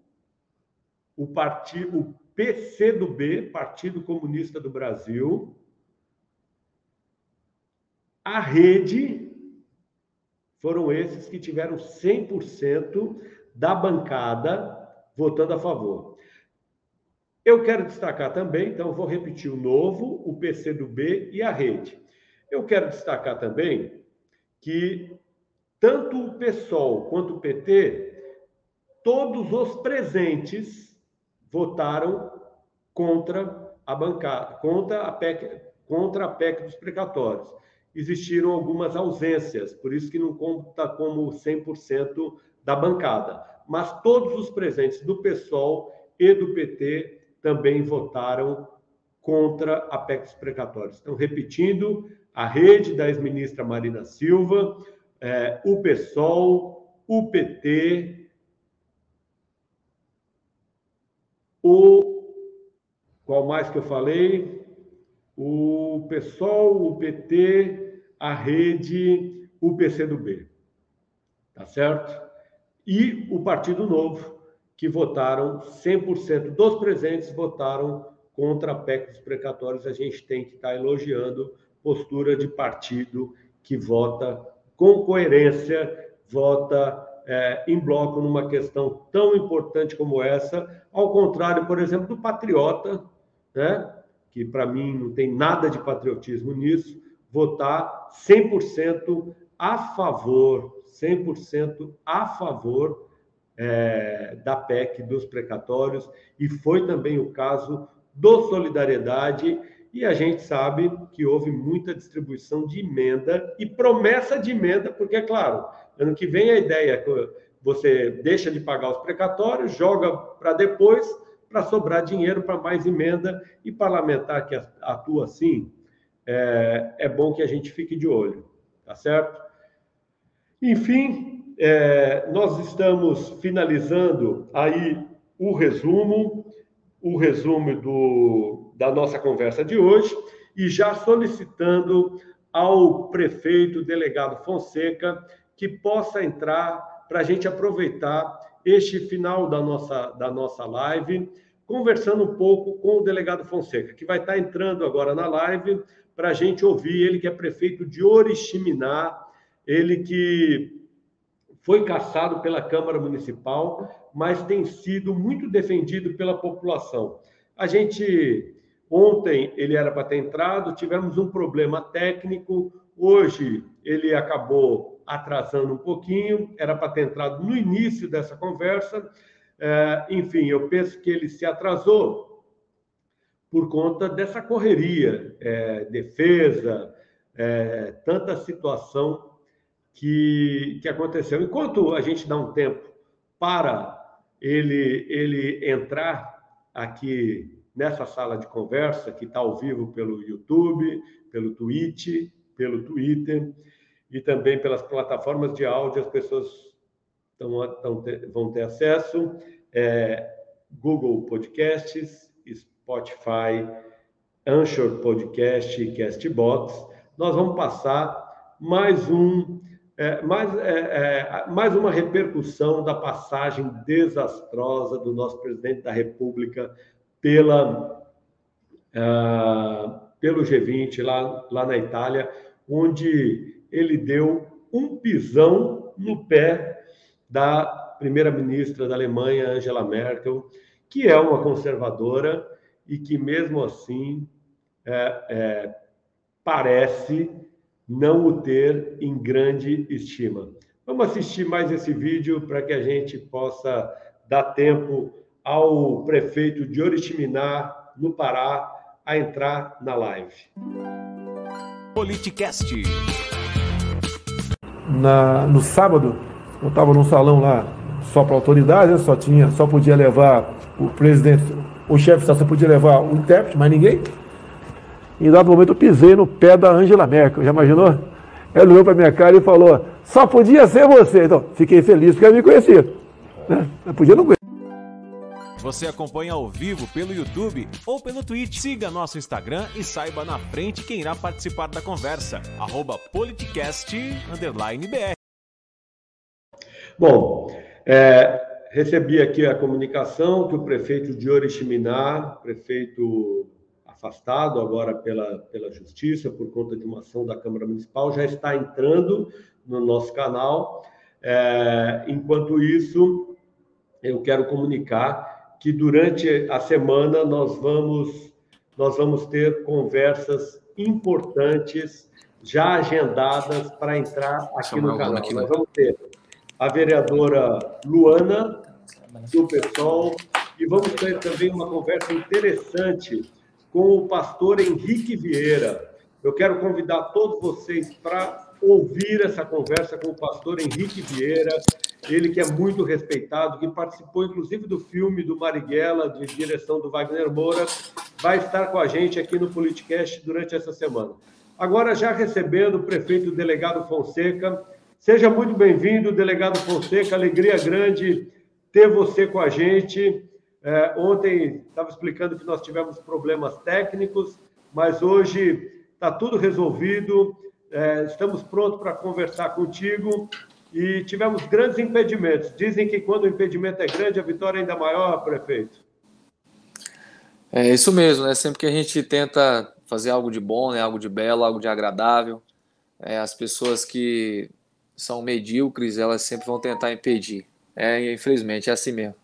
o partido o PCdoB, Partido Comunista do Brasil, a Rede foram esses que tiveram 100% da bancada votando a favor. Eu quero destacar também, então vou repetir o novo, o PCdoB e a rede. Eu quero destacar também que tanto o PSOL quanto o PT, todos os presentes votaram contra a bancada, contra a PEC, contra a PEC dos precatórios existiram algumas ausências, por isso que não conta como 100% da bancada. Mas todos os presentes do PSOL e do PT também votaram contra a PEC dos precatórios. Então, repetindo, a rede da ex-ministra Marina Silva, é, o PSOL, o PT, o. Qual mais que eu falei? o PSOL, o PT, a rede, o PCdoB. Tá certo? E o Partido Novo, que votaram 100% dos presentes votaram contra a PEC dos precatórios. A gente tem que estar tá elogiando postura de partido que vota com coerência, vota é, em bloco numa questão tão importante como essa, ao contrário, por exemplo, do patriota, né? que para mim não tem nada de patriotismo nisso, votar 100% a favor, 100% a favor é, da PEC dos precatórios, e foi também o caso do Solidariedade, e a gente sabe que houve muita distribuição de emenda e promessa de emenda, porque, é claro, ano que vem a ideia é que você deixa de pagar os precatórios, joga para depois, para sobrar dinheiro para mais emenda e parlamentar que atua assim, é, é, bom que a gente fique de olho, tá certo? Enfim, é, nós estamos finalizando aí o resumo. o resumo do, da nossa conversa de hoje e já solicitando ao prefeito delegado Fonseca que possa entrar para a gente aproveitar este final da nossa, da nossa live, conversando um pouco com o delegado Fonseca, que vai estar entrando agora na live para a gente ouvir ele, que é prefeito de Oriximiná, ele que foi caçado pela Câmara Municipal, mas tem sido muito defendido pela população. A gente, ontem, ele era para ter entrado, tivemos um problema técnico, hoje ele acabou atrasando um pouquinho, era para ter entrado no início dessa conversa. É, enfim, eu penso que ele se atrasou por conta dessa correria, é, defesa, é, tanta situação que, que aconteceu. Enquanto a gente dá um tempo para ele, ele entrar aqui nessa sala de conversa, que está ao vivo pelo YouTube, pelo Twitch, pelo Twitter, e também pelas plataformas de áudio, as pessoas tão, tão, vão ter acesso. É, Google Podcasts, Spotify, Anchor Podcast e Castbox. Nós vamos passar mais um é, mais, é, é, mais uma repercussão da passagem desastrosa do nosso presidente da República pela, uh, pelo G20 lá, lá na Itália, onde ele deu um pisão no pé da primeira-ministra da Alemanha, Angela Merkel, que é uma conservadora e que, mesmo assim, é, é, parece não o ter em grande estima. Vamos assistir mais esse vídeo para que a gente possa dar tempo ao prefeito de Oriximiná, no Pará, a entrar na live. Politicast na, no sábado, eu estava num salão lá só para autoridade, né? só tinha, só podia levar o presidente, o chefe de estação podia levar o intérprete, mas ninguém. E em dado momento eu pisei no pé da Angela Merkel, já imaginou? Ela olhou para minha cara e falou, só podia ser você. Então, fiquei feliz porque ela me conhecia. Né? Eu podia não conhecer. Você acompanha ao vivo pelo YouTube ou pelo Twitch. Siga nosso Instagram e saiba na frente quem irá participar da conversa. Arroba politicast_br. Bom, é, recebi aqui a comunicação que o prefeito de Oriximiná, prefeito afastado agora pela, pela Justiça por conta de uma ação da Câmara Municipal, já está entrando no nosso canal. É, enquanto isso, eu quero comunicar que durante a semana nós vamos nós vamos ter conversas importantes já agendadas para entrar aqui no canal. Aqui, nós vamos ter a vereadora Luana do PSOL e vamos ter também uma conversa interessante com o pastor Henrique Vieira. Eu quero convidar todos vocês para ouvir essa conversa com o pastor Henrique Vieira, ele que é muito respeitado, que participou inclusive do filme do Marighella, de direção do Wagner Moura, vai estar com a gente aqui no Politicast durante essa semana. Agora, já recebendo o prefeito delegado Fonseca, seja muito bem-vindo, delegado Fonseca, alegria grande ter você com a gente. É, ontem estava explicando que nós tivemos problemas técnicos, mas hoje está tudo resolvido. É, estamos prontos para conversar contigo e tivemos grandes impedimentos. Dizem que quando o impedimento é grande, a vitória é ainda maior, prefeito. É isso mesmo, né? Sempre que a gente tenta fazer algo de bom, né? algo de belo, algo de agradável, é, as pessoas que são medíocres, elas sempre vão tentar impedir. É, infelizmente, é assim mesmo.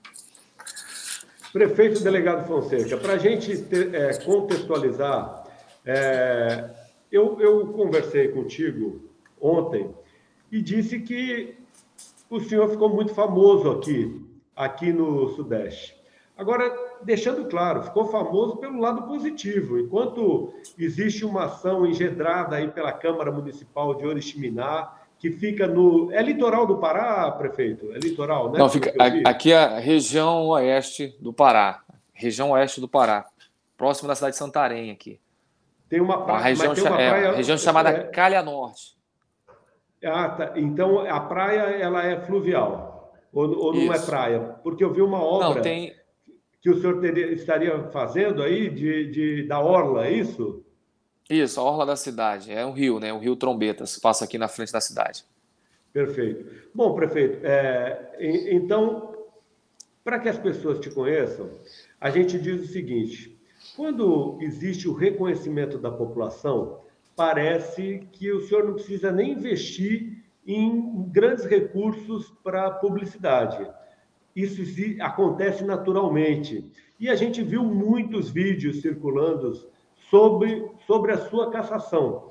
Prefeito Delegado Fonseca, para a gente ter, é, contextualizar, é, eu, eu conversei contigo ontem e disse que o senhor ficou muito famoso aqui, aqui no Sudeste. Agora, deixando claro, ficou famoso pelo lado positivo. Enquanto existe uma ação engedrada aí pela Câmara Municipal de Oriximiná, que fica no. É litoral do Pará, prefeito? É litoral, né? Não, fica aqui é a região oeste do Pará. Região oeste do Pará. Próximo da cidade de Santarém aqui. Tem uma praia. Uma região, uma é, praia, região chamada é, Calha Norte. Ah, tá. Então a praia ela é fluvial ou, ou não é praia? Porque eu vi uma obra não, tem... que que o senhor teria, estaria fazendo aí de, de, da Orla, é isso? Isso, a Orla da cidade. É um rio, né? O rio Trombetas, passa aqui na frente da cidade. Perfeito. Bom, prefeito, é, então, para que as pessoas te conheçam, a gente diz o seguinte: quando existe o reconhecimento da população, parece que o senhor não precisa nem investir em grandes recursos para publicidade. Isso acontece naturalmente. E a gente viu muitos vídeos circulando sobre, sobre a sua cassação.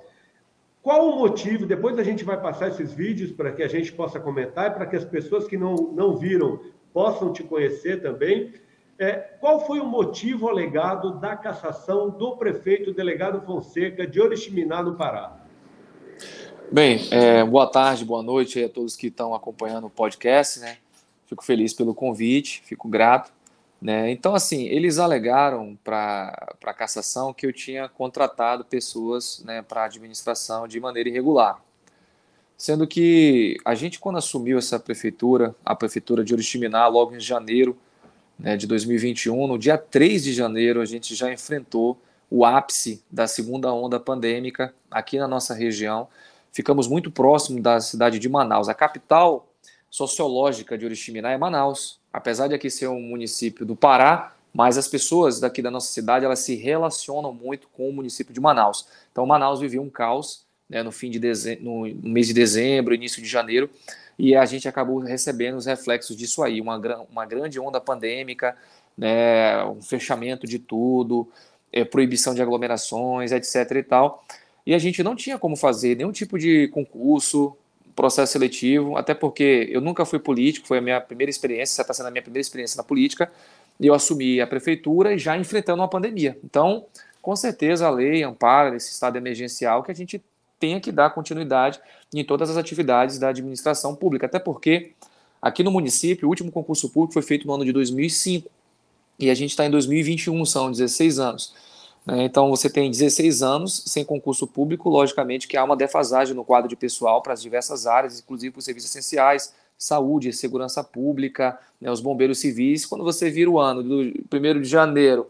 Qual o motivo? Depois a gente vai passar esses vídeos para que a gente possa comentar e para que as pessoas que não, não viram possam te conhecer também. É, qual foi o motivo alegado da cassação do prefeito delegado Fonseca de Oriximiná, no Pará? Bem, é, boa tarde, boa noite a todos que estão acompanhando o podcast, né? Fico feliz pelo convite, fico grato. Né? Então, assim, eles alegaram para a cassação que eu tinha contratado pessoas né, para administração de maneira irregular. Sendo que a gente, quando assumiu essa prefeitura, a prefeitura de Oriximiná, logo em janeiro né, de 2021, no dia 3 de janeiro, a gente já enfrentou o ápice da segunda onda pandêmica aqui na nossa região. Ficamos muito próximo da cidade de Manaus. A capital sociológica de Oriximiná é Manaus. Apesar de aqui ser um município do Pará, mas as pessoas daqui da nossa cidade elas se relacionam muito com o município de Manaus. Então Manaus vivia um caos né, no fim de dezembro, no mês de dezembro, início de janeiro, e a gente acabou recebendo os reflexos disso aí, uma, uma grande onda pandêmica, né, um fechamento de tudo, é, proibição de aglomerações, etc. e tal. E a gente não tinha como fazer nenhum tipo de concurso, processo seletivo, até porque eu nunca fui político, foi a minha primeira experiência, está sendo a minha primeira experiência na política, e eu assumi a prefeitura e já enfrentando uma pandemia. Então, com certeza a lei ampara esse estado emergencial que a gente tenha que dar continuidade em todas as atividades da administração pública, até porque aqui no município o último concurso público foi feito no ano de 2005 e a gente está em 2021, são 16 anos. Né? Então, você tem 16 anos sem concurso público, logicamente que há uma defasagem no quadro de pessoal para as diversas áreas, inclusive para os serviços essenciais, saúde, segurança pública, né, os bombeiros civis. Quando você vira o ano do 1 de janeiro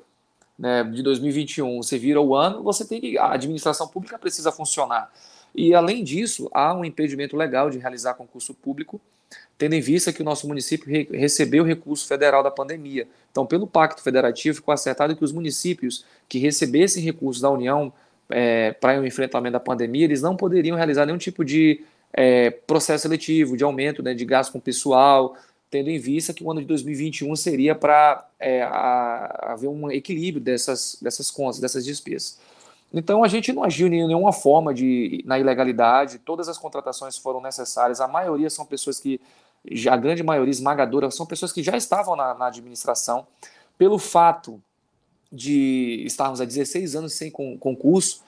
né, de 2021, você vira o ano, você tem que. A administração pública precisa funcionar. E, além disso, há um impedimento legal de realizar concurso público tendo em vista que o nosso município re recebeu recurso federal da pandemia. Então, pelo Pacto Federativo, ficou acertado que os municípios que recebessem recursos da União é, para o enfrentamento da pandemia, eles não poderiam realizar nenhum tipo de é, processo seletivo, de aumento né, de gasto com pessoal, tendo em vista que o ano de 2021 seria para é, haver um equilíbrio dessas, dessas contas, dessas despesas. Então a gente não agiu de nenhuma forma de, na ilegalidade, todas as contratações foram necessárias, a maioria são pessoas que a grande maioria esmagadora, são pessoas que já estavam na, na administração. Pelo fato de estarmos há 16 anos sem concurso,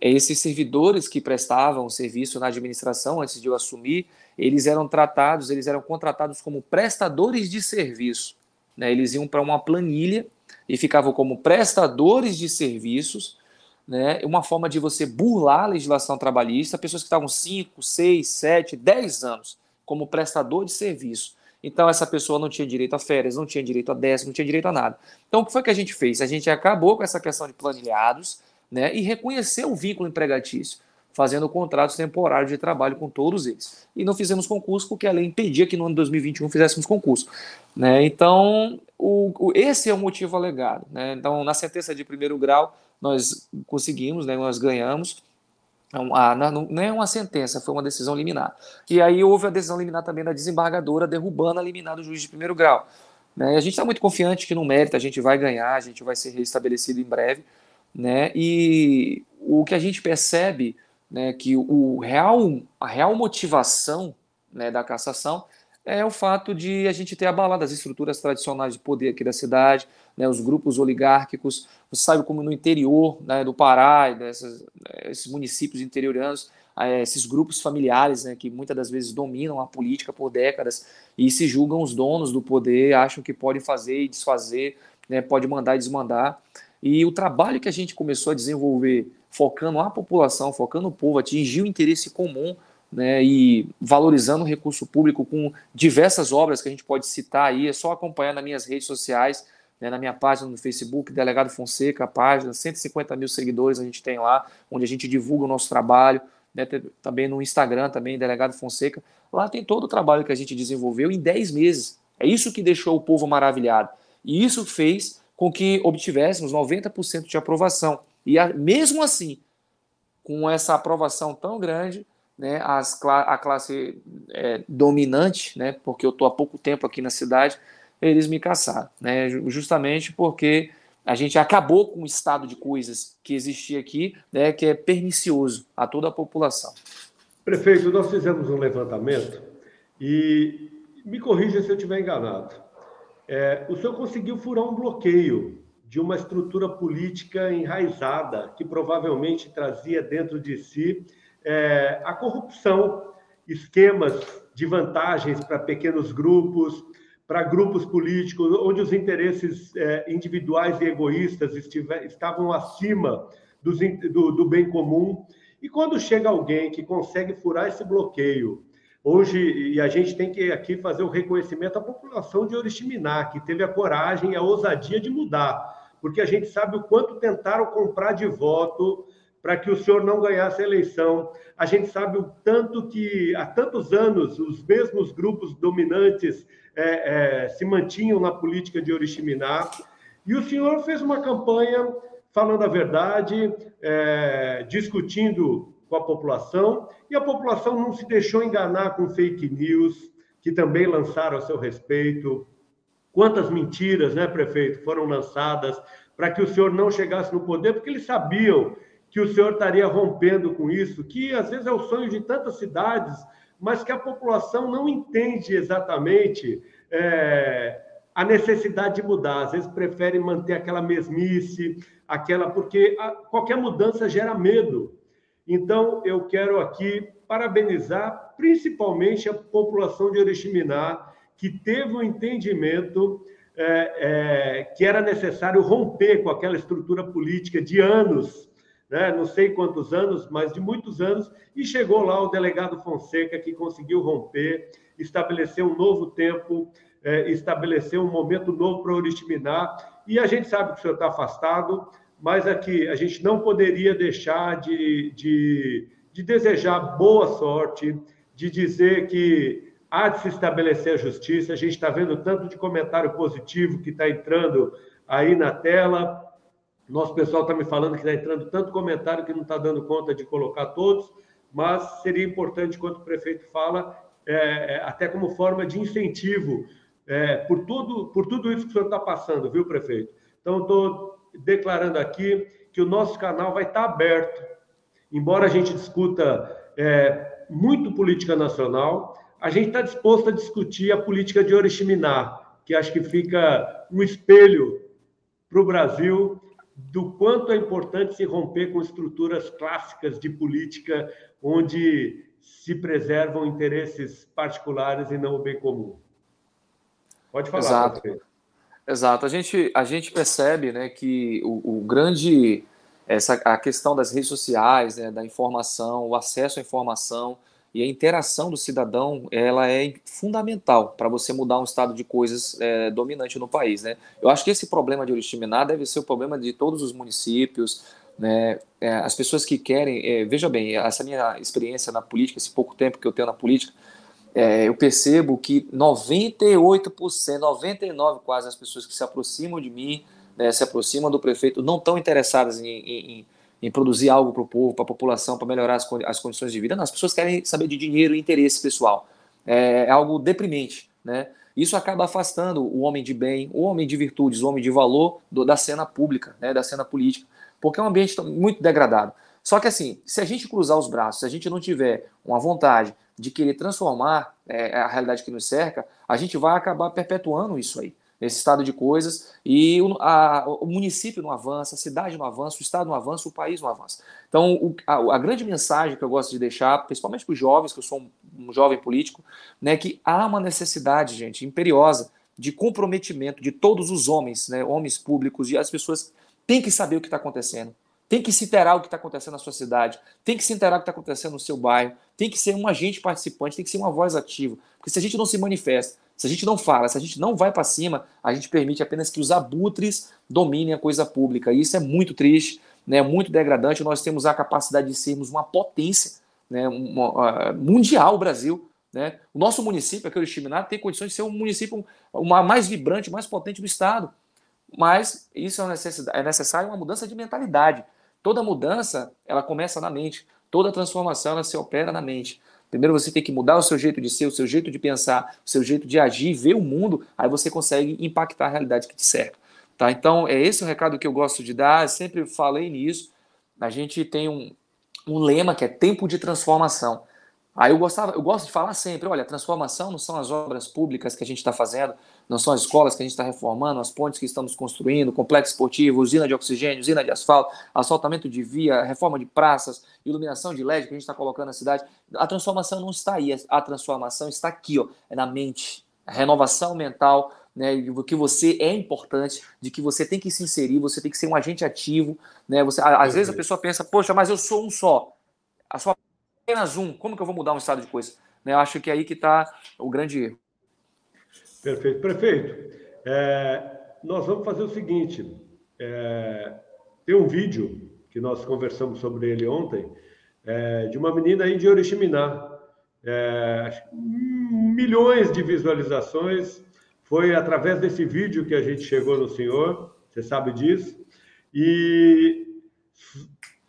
é, esses servidores que prestavam serviço na administração antes de eu assumir, eles eram tratados, eles eram contratados como prestadores de serviço. Né? Eles iam para uma planilha e ficavam como prestadores de serviços, né? uma forma de você burlar a legislação trabalhista, pessoas que estavam 5, 6, 7, 10 anos como prestador de serviço. Então, essa pessoa não tinha direito a férias, não tinha direito a décimo, não tinha direito a nada. Então, o que foi que a gente fez? A gente acabou com essa questão de planilhados né, e reconheceu o vínculo empregatício, fazendo contratos temporários de trabalho com todos eles. E não fizemos concurso porque a lei impedia que no ano de 2021 fizéssemos concurso. Né? Então, o, o, esse é o motivo alegado. Né? Então, na sentença de primeiro grau, nós conseguimos, né, nós ganhamos, não é uma sentença, foi uma decisão liminar. E aí houve a decisão liminar também da desembargadora derrubando a liminar do juiz de primeiro grau. Né? A gente está muito confiante que no mérito a gente vai ganhar, a gente vai ser restabelecido em breve. Né? E o que a gente percebe né, que o real, a real motivação né, da cassação é o fato de a gente ter abalado as estruturas tradicionais de poder aqui da cidade, né, os grupos oligárquicos. Você sabe como no interior né, do Pará, dessas, esses municípios interiorianos, eh, esses grupos familiares né, que muitas das vezes dominam a política por décadas e se julgam os donos do poder, acham que podem fazer e desfazer, né, pode mandar e desmandar. E o trabalho que a gente começou a desenvolver, focando a população, focando o povo, atingir o interesse comum né, e valorizando o recurso público com diversas obras que a gente pode citar aí, é só acompanhar nas minhas redes sociais, né, na minha página no Facebook, Delegado Fonseca, a página, 150 mil seguidores a gente tem lá, onde a gente divulga o nosso trabalho, né, também no Instagram, também, Delegado Fonseca. Lá tem todo o trabalho que a gente desenvolveu em 10 meses. É isso que deixou o povo maravilhado. E isso fez com que obtivéssemos 90% de aprovação. E a, mesmo assim, com essa aprovação tão grande, né, as, a classe é, dominante, né, porque eu estou há pouco tempo aqui na cidade, eles me caçaram, né, justamente porque a gente acabou com o estado de coisas que existia aqui, né, que é pernicioso a toda a população. Prefeito, nós fizemos um levantamento e me corrija se eu estiver enganado. É, o senhor conseguiu furar um bloqueio de uma estrutura política enraizada que provavelmente trazia dentro de si é, a corrupção, esquemas de vantagens para pequenos grupos, para grupos políticos, onde os interesses é, individuais e egoístas estiver, estavam acima dos, do, do bem comum. E quando chega alguém que consegue furar esse bloqueio, hoje, e a gente tem que aqui fazer o reconhecimento à população de Oriximiná, que teve a coragem e a ousadia de mudar, porque a gente sabe o quanto tentaram comprar de voto para que o senhor não ganhasse a eleição. A gente sabe o tanto que há tantos anos os mesmos grupos dominantes é, é, se mantinham na política de Oriximiná. E o senhor fez uma campanha falando a verdade, é, discutindo com a população, e a população não se deixou enganar com fake news, que também lançaram a seu respeito. Quantas mentiras, né, prefeito, foram lançadas para que o senhor não chegasse no poder, porque eles sabiam que o senhor estaria rompendo com isso, que às vezes é o sonho de tantas cidades, mas que a população não entende exatamente é, a necessidade de mudar. Às vezes prefere manter aquela mesmice, aquela porque a, qualquer mudança gera medo. Então eu quero aqui parabenizar principalmente a população de Oriximiná que teve o um entendimento é, é, que era necessário romper com aquela estrutura política de anos né? não sei quantos anos, mas de muitos anos, e chegou lá o delegado Fonseca, que conseguiu romper, estabelecer um novo tempo, é, estabelecer um momento novo para Oriximiná, e a gente sabe que o senhor está afastado, mas aqui a gente não poderia deixar de, de, de desejar boa sorte, de dizer que há de se estabelecer a justiça. A gente está vendo tanto de comentário positivo que está entrando aí na tela, nosso pessoal está me falando que está entrando tanto comentário que não está dando conta de colocar todos, mas seria importante, quando o prefeito fala, é, é, até como forma de incentivo é, por, tudo, por tudo isso que o senhor está passando, viu, prefeito? Então, estou declarando aqui que o nosso canal vai estar tá aberto. Embora a gente discuta é, muito política nacional, a gente está disposto a discutir a política de Oriximiná, que acho que fica um espelho para o Brasil do quanto é importante se romper com estruturas clássicas de política onde se preservam interesses particulares e não o bem comum. Pode falar. Exato. Exato. A gente, a gente percebe né, que o, o grande essa a questão das redes sociais, né, da informação, o acesso à informação, e a interação do cidadão ela é fundamental para você mudar um estado de coisas é, dominante no país. Né? Eu acho que esse problema de Oriximiná deve ser o problema de todos os municípios, né? É, as pessoas que querem, é, veja bem, essa minha experiência na política, esse pouco tempo que eu tenho na política, é, eu percebo que 98%, 99% quase as pessoas que se aproximam de mim, né, se aproximam do prefeito, não estão interessadas em, em, em produzir algo para o povo, para a população, para melhorar as, as condições de vida. Não, as pessoas querem saber de dinheiro e interesse pessoal. É, é algo deprimente, né? Isso acaba afastando o homem de bem, o homem de virtudes, o homem de valor do, da cena pública, né, da cena política, porque é um ambiente muito degradado. Só que assim, se a gente cruzar os braços, se a gente não tiver uma vontade de querer transformar é, a realidade que nos cerca, a gente vai acabar perpetuando isso aí nesse estado de coisas e o, a, o, município não avança, a cidade não avança, o estado não avança, o país não avança. Então, o, a, a, grande mensagem que eu gosto de deixar, principalmente para os jovens, que eu sou um, um jovem político, né, que há uma necessidade, gente, imperiosa de comprometimento de todos os homens, né, homens públicos e as pessoas têm que saber o que está acontecendo. Tem que se interar o que está acontecendo na sua cidade, tem que se interar o que está acontecendo no seu bairro, tem que ser um agente participante, tem que ser uma voz ativa. Porque se a gente não se manifesta, Se a gente não fala, se a gente não vai para cima, a gente permite apenas que os abutres dominem a coisa pública. E isso é muito triste, né, muito degradante. Nós temos a capacidade de sermos uma potência né, uma, uh, mundial, o Brasil. Né? O nosso município, aqui o Chiminá, tem condições de ser um município uma, mais vibrante, mais potente do Estado. Mas isso é, é necessário uma mudança de mentalidade. Toda mudança, ela começa na mente. Toda transformação, ela se opera na mente. Primeiro você tem que mudar o seu jeito de ser, o seu jeito de pensar, o seu jeito de agir, ver o mundo, aí você consegue impactar a realidade que te cerca. Tá? Então, é esse o recado que eu gosto de dar, eu sempre falei nisso. A gente tem um, um lema que é tempo de transformação. Aí eu gostava, eu gosto de falar sempre, olha, transformação não são as obras públicas que a gente está fazendo, não são as escolas que a gente está reformando, as pontes que estamos construindo, complexo esportivo, usina de oxigênio, usina de asfalto, asfaltamento de via, reforma de praças, iluminação de LED que a gente está colocando na cidade. A transformação não está aí, a transformação está aqui, ó, é na mente, a renovação mental, né, de que você é importante, de que você tem que se inserir, você tem que ser um agente ativo, né? Você, às vezes a pessoa pensa, poxa, mas eu sou um só. A sua apenas um. Como que eu vou mudar um estado de coisa? Né, eu acho que é aí que está o grande erro. Perfeito. Prefeito, é, nós vamos fazer o seguinte: é, tem um vídeo que nós conversamos sobre ele ontem, é, de uma menina aí de Oriximiná. É, milhões de visualizações. Foi através desse vídeo que a gente chegou no senhor, você sabe disso. E,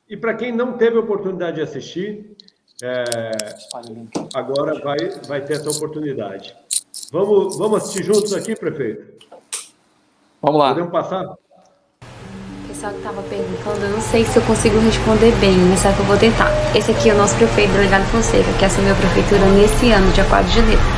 e para quem não teve oportunidade de assistir, é, agora vai, vai ter essa oportunidade. Vamos, vamos assistir juntos aqui, prefeito? Vamos lá. Podemos passar? O pessoal que estava perguntando, eu não sei se eu consigo responder bem, mas sabe que eu vou tentar. Esse aqui é o nosso prefeito, delegado Fonseca, que assumiu a prefeitura nesse ano, dia 4 de janeiro.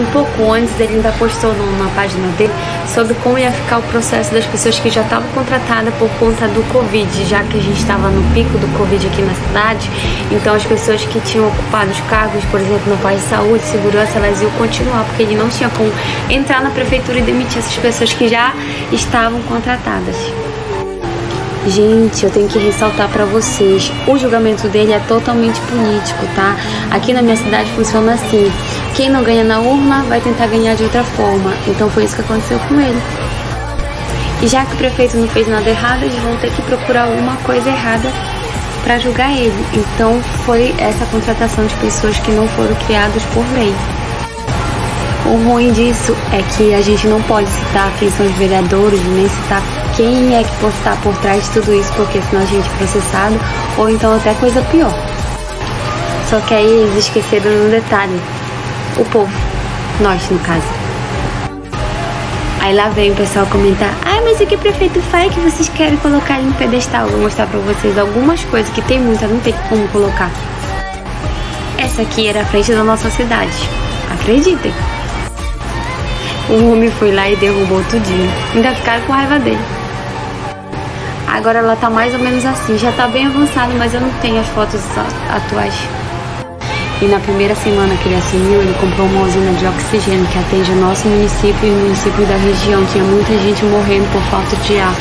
Um pouco antes, ele ainda postou numa página dele sobre como ia ficar o processo das pessoas que já estavam contratadas por conta do Covid, já que a gente estava no pico do Covid aqui na cidade. Então, as pessoas que tinham ocupado os cargos, por exemplo, no Pai de Saúde, Segurança, elas iam continuar, porque ele não tinha como entrar na prefeitura e demitir essas pessoas que já estavam contratadas. Gente, eu tenho que ressaltar para vocês, o julgamento dele é totalmente político, tá? Aqui na minha cidade funciona assim: quem não ganha na urna vai tentar ganhar de outra forma. Então foi isso que aconteceu com ele. E já que o prefeito não fez nada errado, eles vão ter que procurar alguma coisa errada para julgar ele. Então foi essa contratação de pessoas que não foram criadas por lei. O ruim disso é que a gente não pode citar quem são os vereadores, nem citar quem é que está por trás de tudo isso, porque senão a gente é processado, ou então até coisa pior. Só que aí eles esqueceram um detalhe: o povo, nós no caso. Aí lá vem o pessoal comentar: ah, mas o que o prefeito faz que vocês querem colocar no pedestal? Vou mostrar pra vocês algumas coisas que tem muita, não tem como colocar. Essa aqui era a frente da nossa cidade, acreditem. O homem foi lá e derrubou tudinho. Ainda ficaram com raiva dele. Agora ela tá mais ou menos assim, já tá bem avançado, mas eu não tenho as fotos atuais. E na primeira semana que ele assumiu, ele comprou uma usina de oxigênio que atende o nosso município e o município da região. Tinha muita gente morrendo por falta de ar.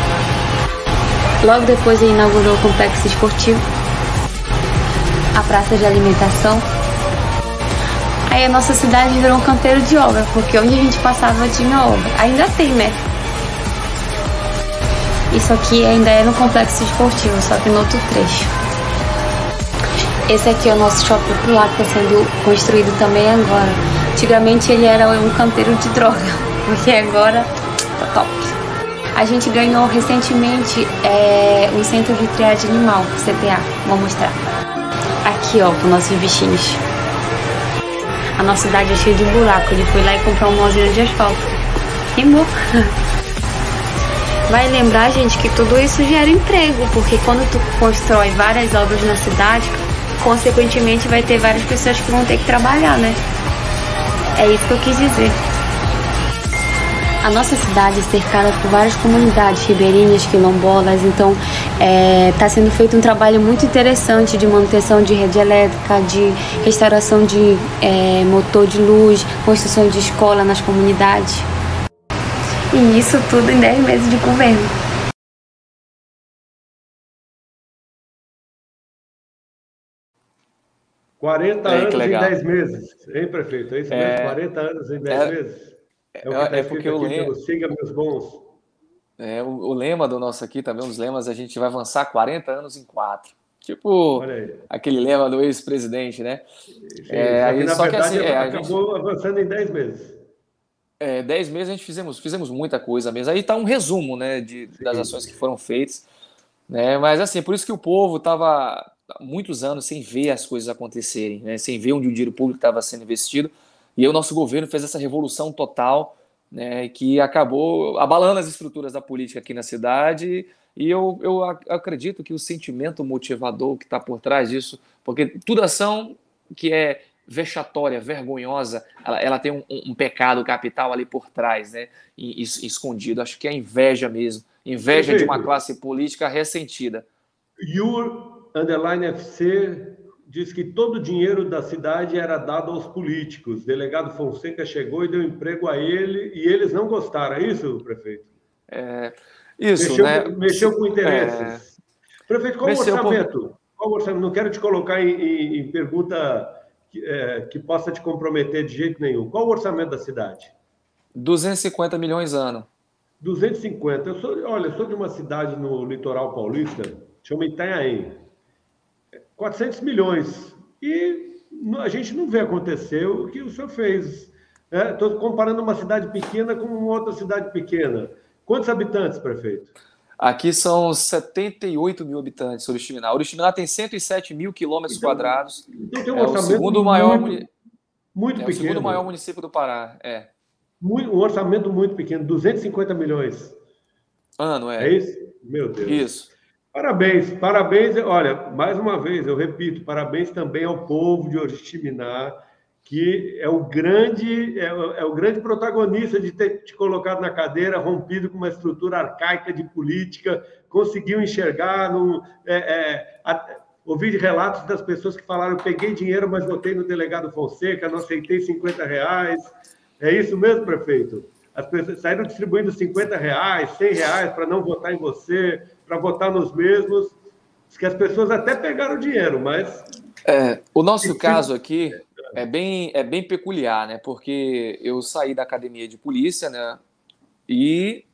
Logo depois ele inaugurou o complexo esportivo, a praça de alimentação. Aí a nossa cidade virou um canteiro de obra, porque onde a gente passava tinha obra. Ainda tem, né? Isso aqui ainda é no complexo esportivo, só que no outro trecho. Esse aqui é o nosso shopping popular que está sendo construído também agora. Antigamente ele era um canteiro de droga, [LAUGHS] porque agora tá top. A gente ganhou recentemente é, um centro de triagem animal, CTA. Vou mostrar. Aqui, ó, com nossos bichinhos. A nossa cidade é cheia de buraco. Ele foi lá e comprou uma usina de asfalto. Rimou. [LAUGHS] Vai lembrar, gente, que tudo isso gera emprego, porque quando tu constrói várias obras na cidade, consequentemente vai ter várias pessoas que vão ter que trabalhar, né? É isso que eu quis dizer. A nossa cidade é cercada por várias comunidades ribeirinhas, quilombolas, então está é, tá sendo feito um trabalho muito interessante de manutenção de rede elétrica, de restauração de é, motor de luz, construção de escola nas comunidades. E isso tudo em 10 meses de governo. 40 é, anos em 10 meses, hein, prefeito? É isso mesmo? É, 40 anos em 10 é, meses? É, o que tá é porque o lema... Siga meus bons. É, o, o, lema do nosso aqui também, os lemas, a gente vai avançar 40 anos em 4. Tipo aquele lema do ex-presidente, né? é, aí, só que assim, é, acabou gente... avançando em 10 meses. É, 10 meses a gente fizemos, fizemos muita coisa mesmo. Aí tá um resumo, né, de, das ações que foram feitas. Né? Mas assim, por isso que o povo estava muitos anos sem ver as coisas acontecerem, né? sem ver onde o dinheiro público estava sendo investido. E o nosso governo fez essa revolução total, né, que acabou abalando as estruturas da política aqui na cidade. E eu, eu acredito que o sentimento motivador que está por trás disso, porque toda ação que é vexatória, vergonhosa, ela, ela tem um, um, pecado capital ali por trás, né, escondido. Acho que é inveja mesmo, inveja de uma classe política ressentida. Your Underline FC diz que todo o dinheiro da cidade era dado aos políticos. O delegado Fonseca chegou e deu emprego a ele e eles não gostaram. É isso, prefeito? É, isso, mexeu, né? Mexeu com interesses. É... Prefeito, qual o orçamento? Por... Qual o orçamento? Não quero te colocar em, em, em pergunta que, é, que, possa te comprometer de jeito nenhum. Qual o orçamento da cidade? 250 milhões ano. 250. Eu sou, olha, eu sou de uma cidade no litoral paulista, chama Itanhaém 400 milhões. E a gente não vê acontecer o que o senhor fez. Estou né? comparando uma cidade pequena com outra cidade pequena. Quantos habitantes, prefeito? Aqui são 78 mil habitantes, Oriximiná. Oriximiná tem 107 mil quilômetros então, quadrados. Então tem um orçamento é o segundo maior, muito, muito é pequeno. o segundo maior município do Pará. É. Muito, um orçamento muito pequeno, 250 milhões. Ano, é. É isso? Meu Deus. Isso. Parabéns, parabéns. Olha, mais uma vez, eu repito, parabéns também ao povo de Oriximiná, que é o grande, é, é, o grande protagonista de ter te colocado na cadeira, rompido com uma estrutura arcaica de política, conseguiu enxergar, no, é, é, a, ouvi relatos das pessoas que falaram, peguei dinheiro, mas votei no delegado Fonseca, não aceitei 50 reais. É isso mesmo, prefeito? As pessoas saíram distribuindo 50 reais, 100 reais para não votar em você, para votar nos mesmos, que as pessoas até pegaram dinheiro, mas. É, o nosso caso aqui é bem, é bem peculiar, né? Porque eu saí da academia de polícia, né? E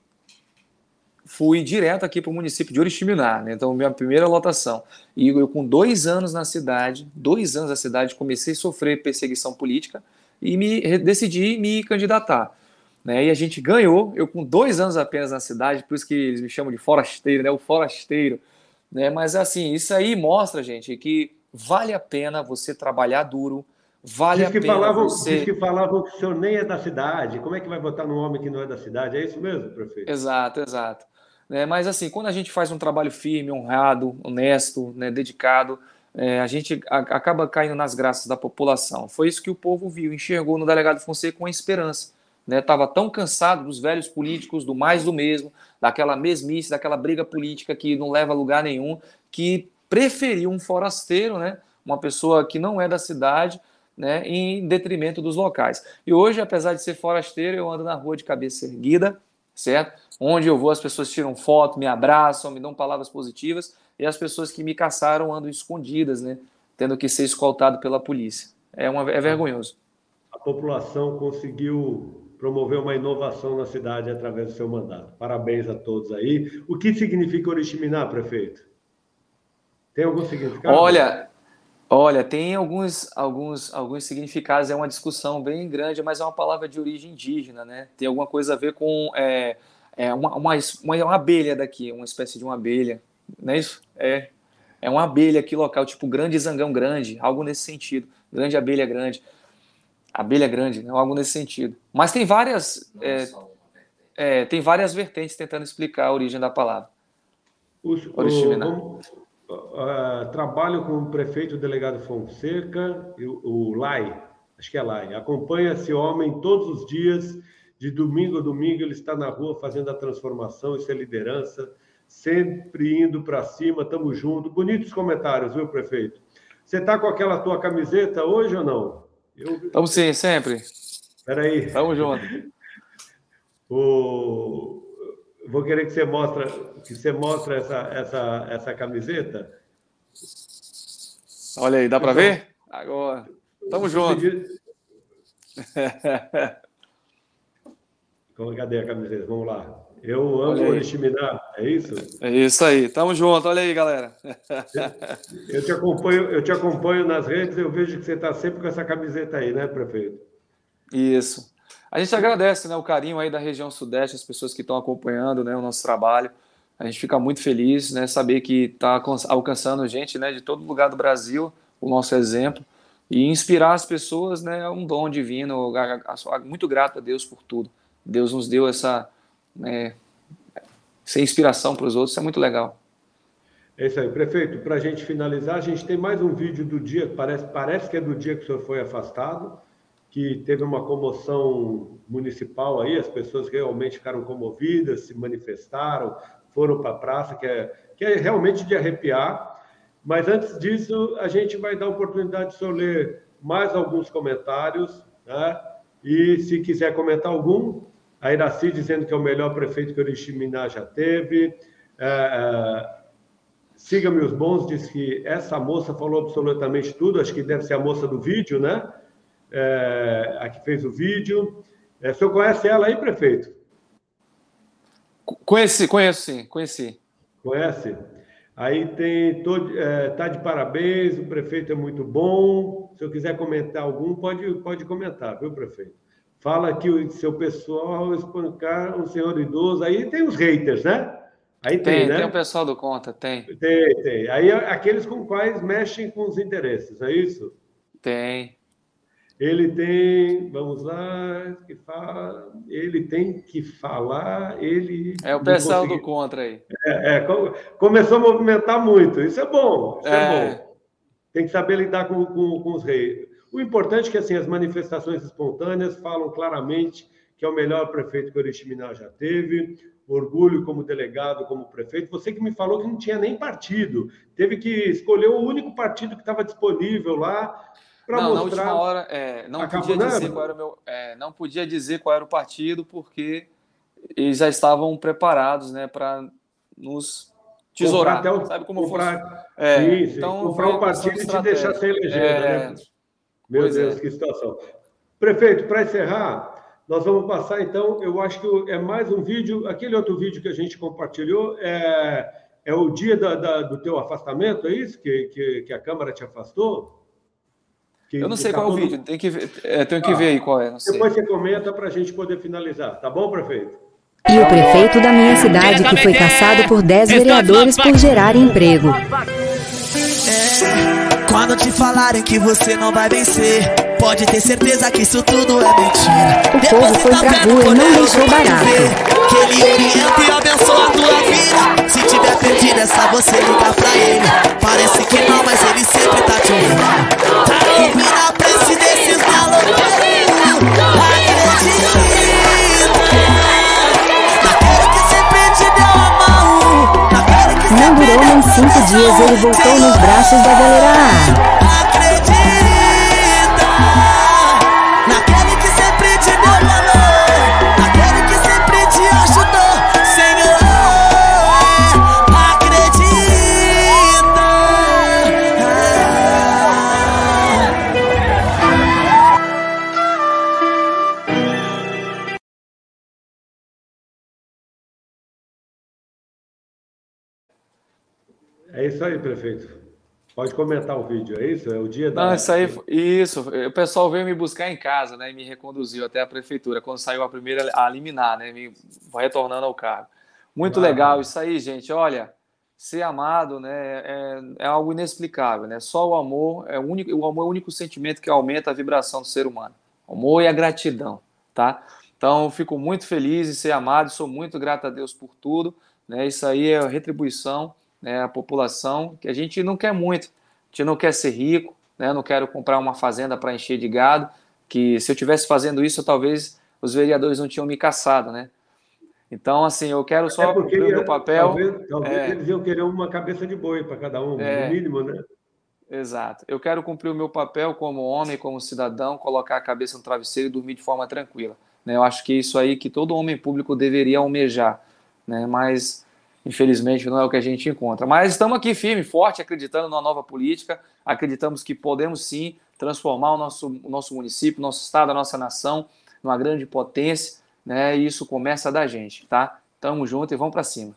fui direto aqui para o município de Oriximiná, né? Então, minha primeira lotação. E eu, com dois anos na cidade, dois anos na cidade, comecei a sofrer perseguição política e me decidi me candidatar. Né? E a gente ganhou, eu com dois anos apenas na cidade, por isso que eles me chamam de forasteiro, né? O forasteiro. Né? Mas assim, isso aí mostra, gente, que vale a pena você trabalhar duro, vale diz que a pena falavam, você... Diz que falavam que o senhor nem é da cidade, como é que vai votar num homem que não é da cidade? É isso mesmo, prefeito? Exato, exato. Né? Mas assim, quando a gente faz um trabalho firme, honrado, honesto, né? dedicado, é, a gente acaba caindo nas graças da população. Foi isso que o povo viu, enxergou no delegado Fonseca com a esperança estava né, tão cansado dos velhos políticos, do mais do mesmo, daquela mesmice, daquela briga política que não leva a lugar nenhum, que preferiu um forasteiro, né, uma pessoa que não é da cidade, né, em detrimento dos locais. E hoje, apesar de ser forasteiro, eu ando na rua de cabeça erguida, certo? Onde eu vou, as pessoas tiram foto, me abraçam, me dão palavras positivas, e as pessoas que me caçaram andam escondidas, né, tendo que ser escoltado pela polícia. É, uma, é vergonhoso. A população conseguiu promover uma inovação na cidade através do seu mandato. Parabéns a todos aí. O que significa Oriximiná, prefeito? Tem algum significado? Olha, olha, tem alguns, alguns, alguns significados. É uma discussão bem grande, mas é uma palavra de origem indígena, né? Tem alguma coisa a ver com é, é uma, uma, uma, uma abelha daqui, uma espécie de uma abelha, não é isso? É, é uma abelha aqui local, tipo grande zangão grande, algo nesse sentido. Grande abelha grande abelha grande, né? algo nesse sentido. Mas tem várias, é, é, tem várias vertentes tentando explicar a origem da palavra. Os, o, uh, trabalho com o prefeito delegado Fonseca, o, o Lai, acho que é Lai, acompanha esse homem todos os dias, de domingo a domingo ele está na rua fazendo a transformação, isso é liderança, sempre indo para cima, estamos juntos. Bonitos comentários, viu, prefeito? Você está com aquela tua camiseta hoje ou não? Eu... Vamos sim, sempre. Espera aí. Tamo junto. [LAUGHS] O... Vou querer que você mostre, que você mostre essa, essa, essa camiseta. Olha aí, dá para ver? Agora. Tamo junto. [LAUGHS] Cadê a camiseta? Vamos lá. Eu amo Oriximiná, é isso? É isso aí, tamo junto, olha aí, galera. [LAUGHS] Eu te acompanho, eu te acompanho nas redes, eu vejo que você está sempre com essa camiseta aí, né, prefeito? Isso. A gente agradece né, o carinho aí da região sudeste, as pessoas que estão acompanhando né, o nosso trabalho. A gente fica muito feliz, né, saber que está alcançando gente, né, de todo lugar do Brasil, o nosso exemplo, e inspirar as pessoas, né, é um dom divino. Muito grato a Deus por tudo. Deus nos deu essa né, ser inspiração para os outros, isso é muito legal. É isso aí, prefeito. Para a gente finalizar, a gente tem mais um vídeo do dia, parece, parece que é do dia que o senhor foi afastado, que teve uma comoção municipal aí, as pessoas realmente ficaram comovidas, se manifestaram, foram para a praça, que é, que é realmente de arrepiar. Mas antes disso, a gente vai dar oportunidade de senhor ler mais alguns comentários, né? E se quiser comentar algum, a Iraci dizendo que é o melhor prefeito que Oriximiná já teve. É, é, Siga-me os bons diz que essa moça falou absolutamente tudo, acho que deve ser a moça do vídeo, né? É, a que fez o vídeo. É, o senhor conhece ela aí, prefeito? Conheci, conheço sim, conheci. Conhece? Aí tem todo, é, tá de parabéns, o prefeito é muito bom. Se eu quiser comentar algum, pode, pode comentar, viu, prefeito? fala que o seu pessoal espancar um senhor idoso. Aí tem os haters, né? Aí tem, tem né? Tem o pessoal do conta, tem. Tem, tem. Aí é aqueles com quais mexem com os interesses, é isso? Tem. Ele tem, vamos lá, que fala, ele tem que falar, ele. É o pessoal do contra aí. É, é, começou a movimentar muito. Isso é bom, isso é, é bom. Tem que saber lidar com, com, com os reis. O importante é que assim, as manifestações espontâneas falam claramente que é o melhor prefeito que o Oriximiná já teve, orgulho como delegado, como prefeito. Você que me falou que não tinha nem partido, teve que escolher o único partido que estava disponível lá para mostrar. Na última hora, é, não, podia dizer qual era o meu, é, não podia dizer qual era o partido, porque eles já estavam preparados né, para nos tesourar. O, sabe como comprar, é, sim. Então, comprar um partido e te deixar sem legenda. É, né? Meu Deus, é. que situação. Prefeito, para encerrar, nós vamos passar então. Eu acho que é mais um vídeo. Aquele outro vídeo que a gente compartilhou é, é o dia da, da, do teu afastamento, é isso? Que, que, que a Câmara te afastou? Que, eu não sei qual é o vídeo, tem que ver, é, tenho que ah, ver aí qual é. depois você comenta para a gente poder finalizar, tá bom, prefeito? E o prefeito da minha cidade, que foi caçado por 10 vereadores por gerar emprego. Quando te falarem que você não vai vencer, pode ter certeza que isso tudo é mentira. O povo foi pra rua e não deixou barato. Que ele orienta e abençoa a tua vida. É só você ligar pra ele. Parece que não, mas ele sempre tá te ouvindo. Tá ouvindo a prece desses maloqueiros. Não durou nem cinco dias, ele voltou nos braços da galera. Isso aí, prefeito. Pode comentar o vídeo, é isso? É o dia da. Não, isso aí, isso. O pessoal veio me buscar em casa, né? E me reconduziu até a prefeitura, quando saiu a primeira a liminar, né? Me retornando ao cargo. Muito legal isso aí, gente. Olha, ser amado, né? É, é, algo inexplicável, né? Só o amor é o único, o amor é o único sentimento que aumenta a vibração do ser humano. O amor e a gratidão, tá? Então, fico muito feliz em ser amado, sou muito grato a Deus por tudo, né? Isso aí é retribuição né, a população, que a gente não quer muito. A gente não quer ser rico, né, não quero comprar uma fazenda para encher de gado, que se eu tivesse fazendo isso, talvez os vereadores não tinham me caçado, né? Então, assim, eu quero só cumprir o meu papel. Talvez, talvez é, eles iam querer uma cabeça de boi para cada um, é, no mínimo, né? Exato. Eu quero cumprir o meu papel como homem, como cidadão, colocar a cabeça no travesseiro e dormir de forma tranquila. Né? Eu acho que é isso aí que todo homem público deveria almejar. Né? Mas infelizmente não é o que a gente encontra. Mas estamos aqui firme, forte, acreditando numa nova política, acreditamos que podemos sim transformar o nosso, o nosso município, nosso estado, a nossa nação numa grande potência, né? E isso começa da gente, tá? Tamo junto e vamos para cima.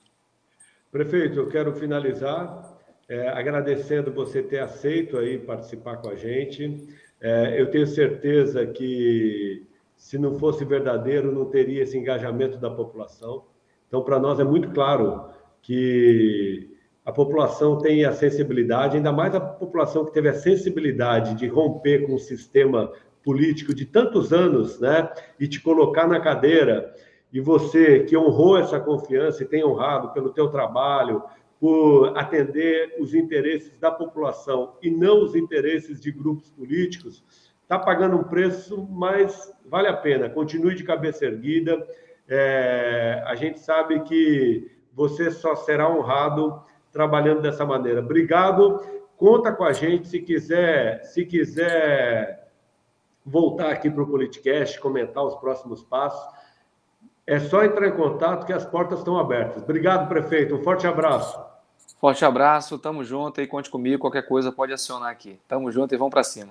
Prefeito, eu quero finalizar é, agradecendo você ter aceito aí participar com a gente. É, eu tenho certeza que se não fosse verdadeiro, não teria esse engajamento da população. Então, para nós é muito claro que a população tem a sensibilidade, ainda mais a população que teve a sensibilidade de romper com o sistema político de tantos anos, né, e te colocar na cadeira. E você que honrou essa confiança e tem honrado pelo teu trabalho, por atender os interesses da população e não os interesses de grupos políticos, está pagando um preço, mas vale a pena. Continue de cabeça erguida. É, a gente sabe que você só será honrado trabalhando dessa maneira. Obrigado. Conta com a gente se quiser, se quiser voltar aqui para o Politicast, comentar os próximos passos. É só entrar em contato que as portas estão abertas. Obrigado, prefeito. Um forte abraço. Forte abraço, tamo junto e conte comigo. Qualquer coisa pode acionar aqui. Tamo junto e vamos para cima.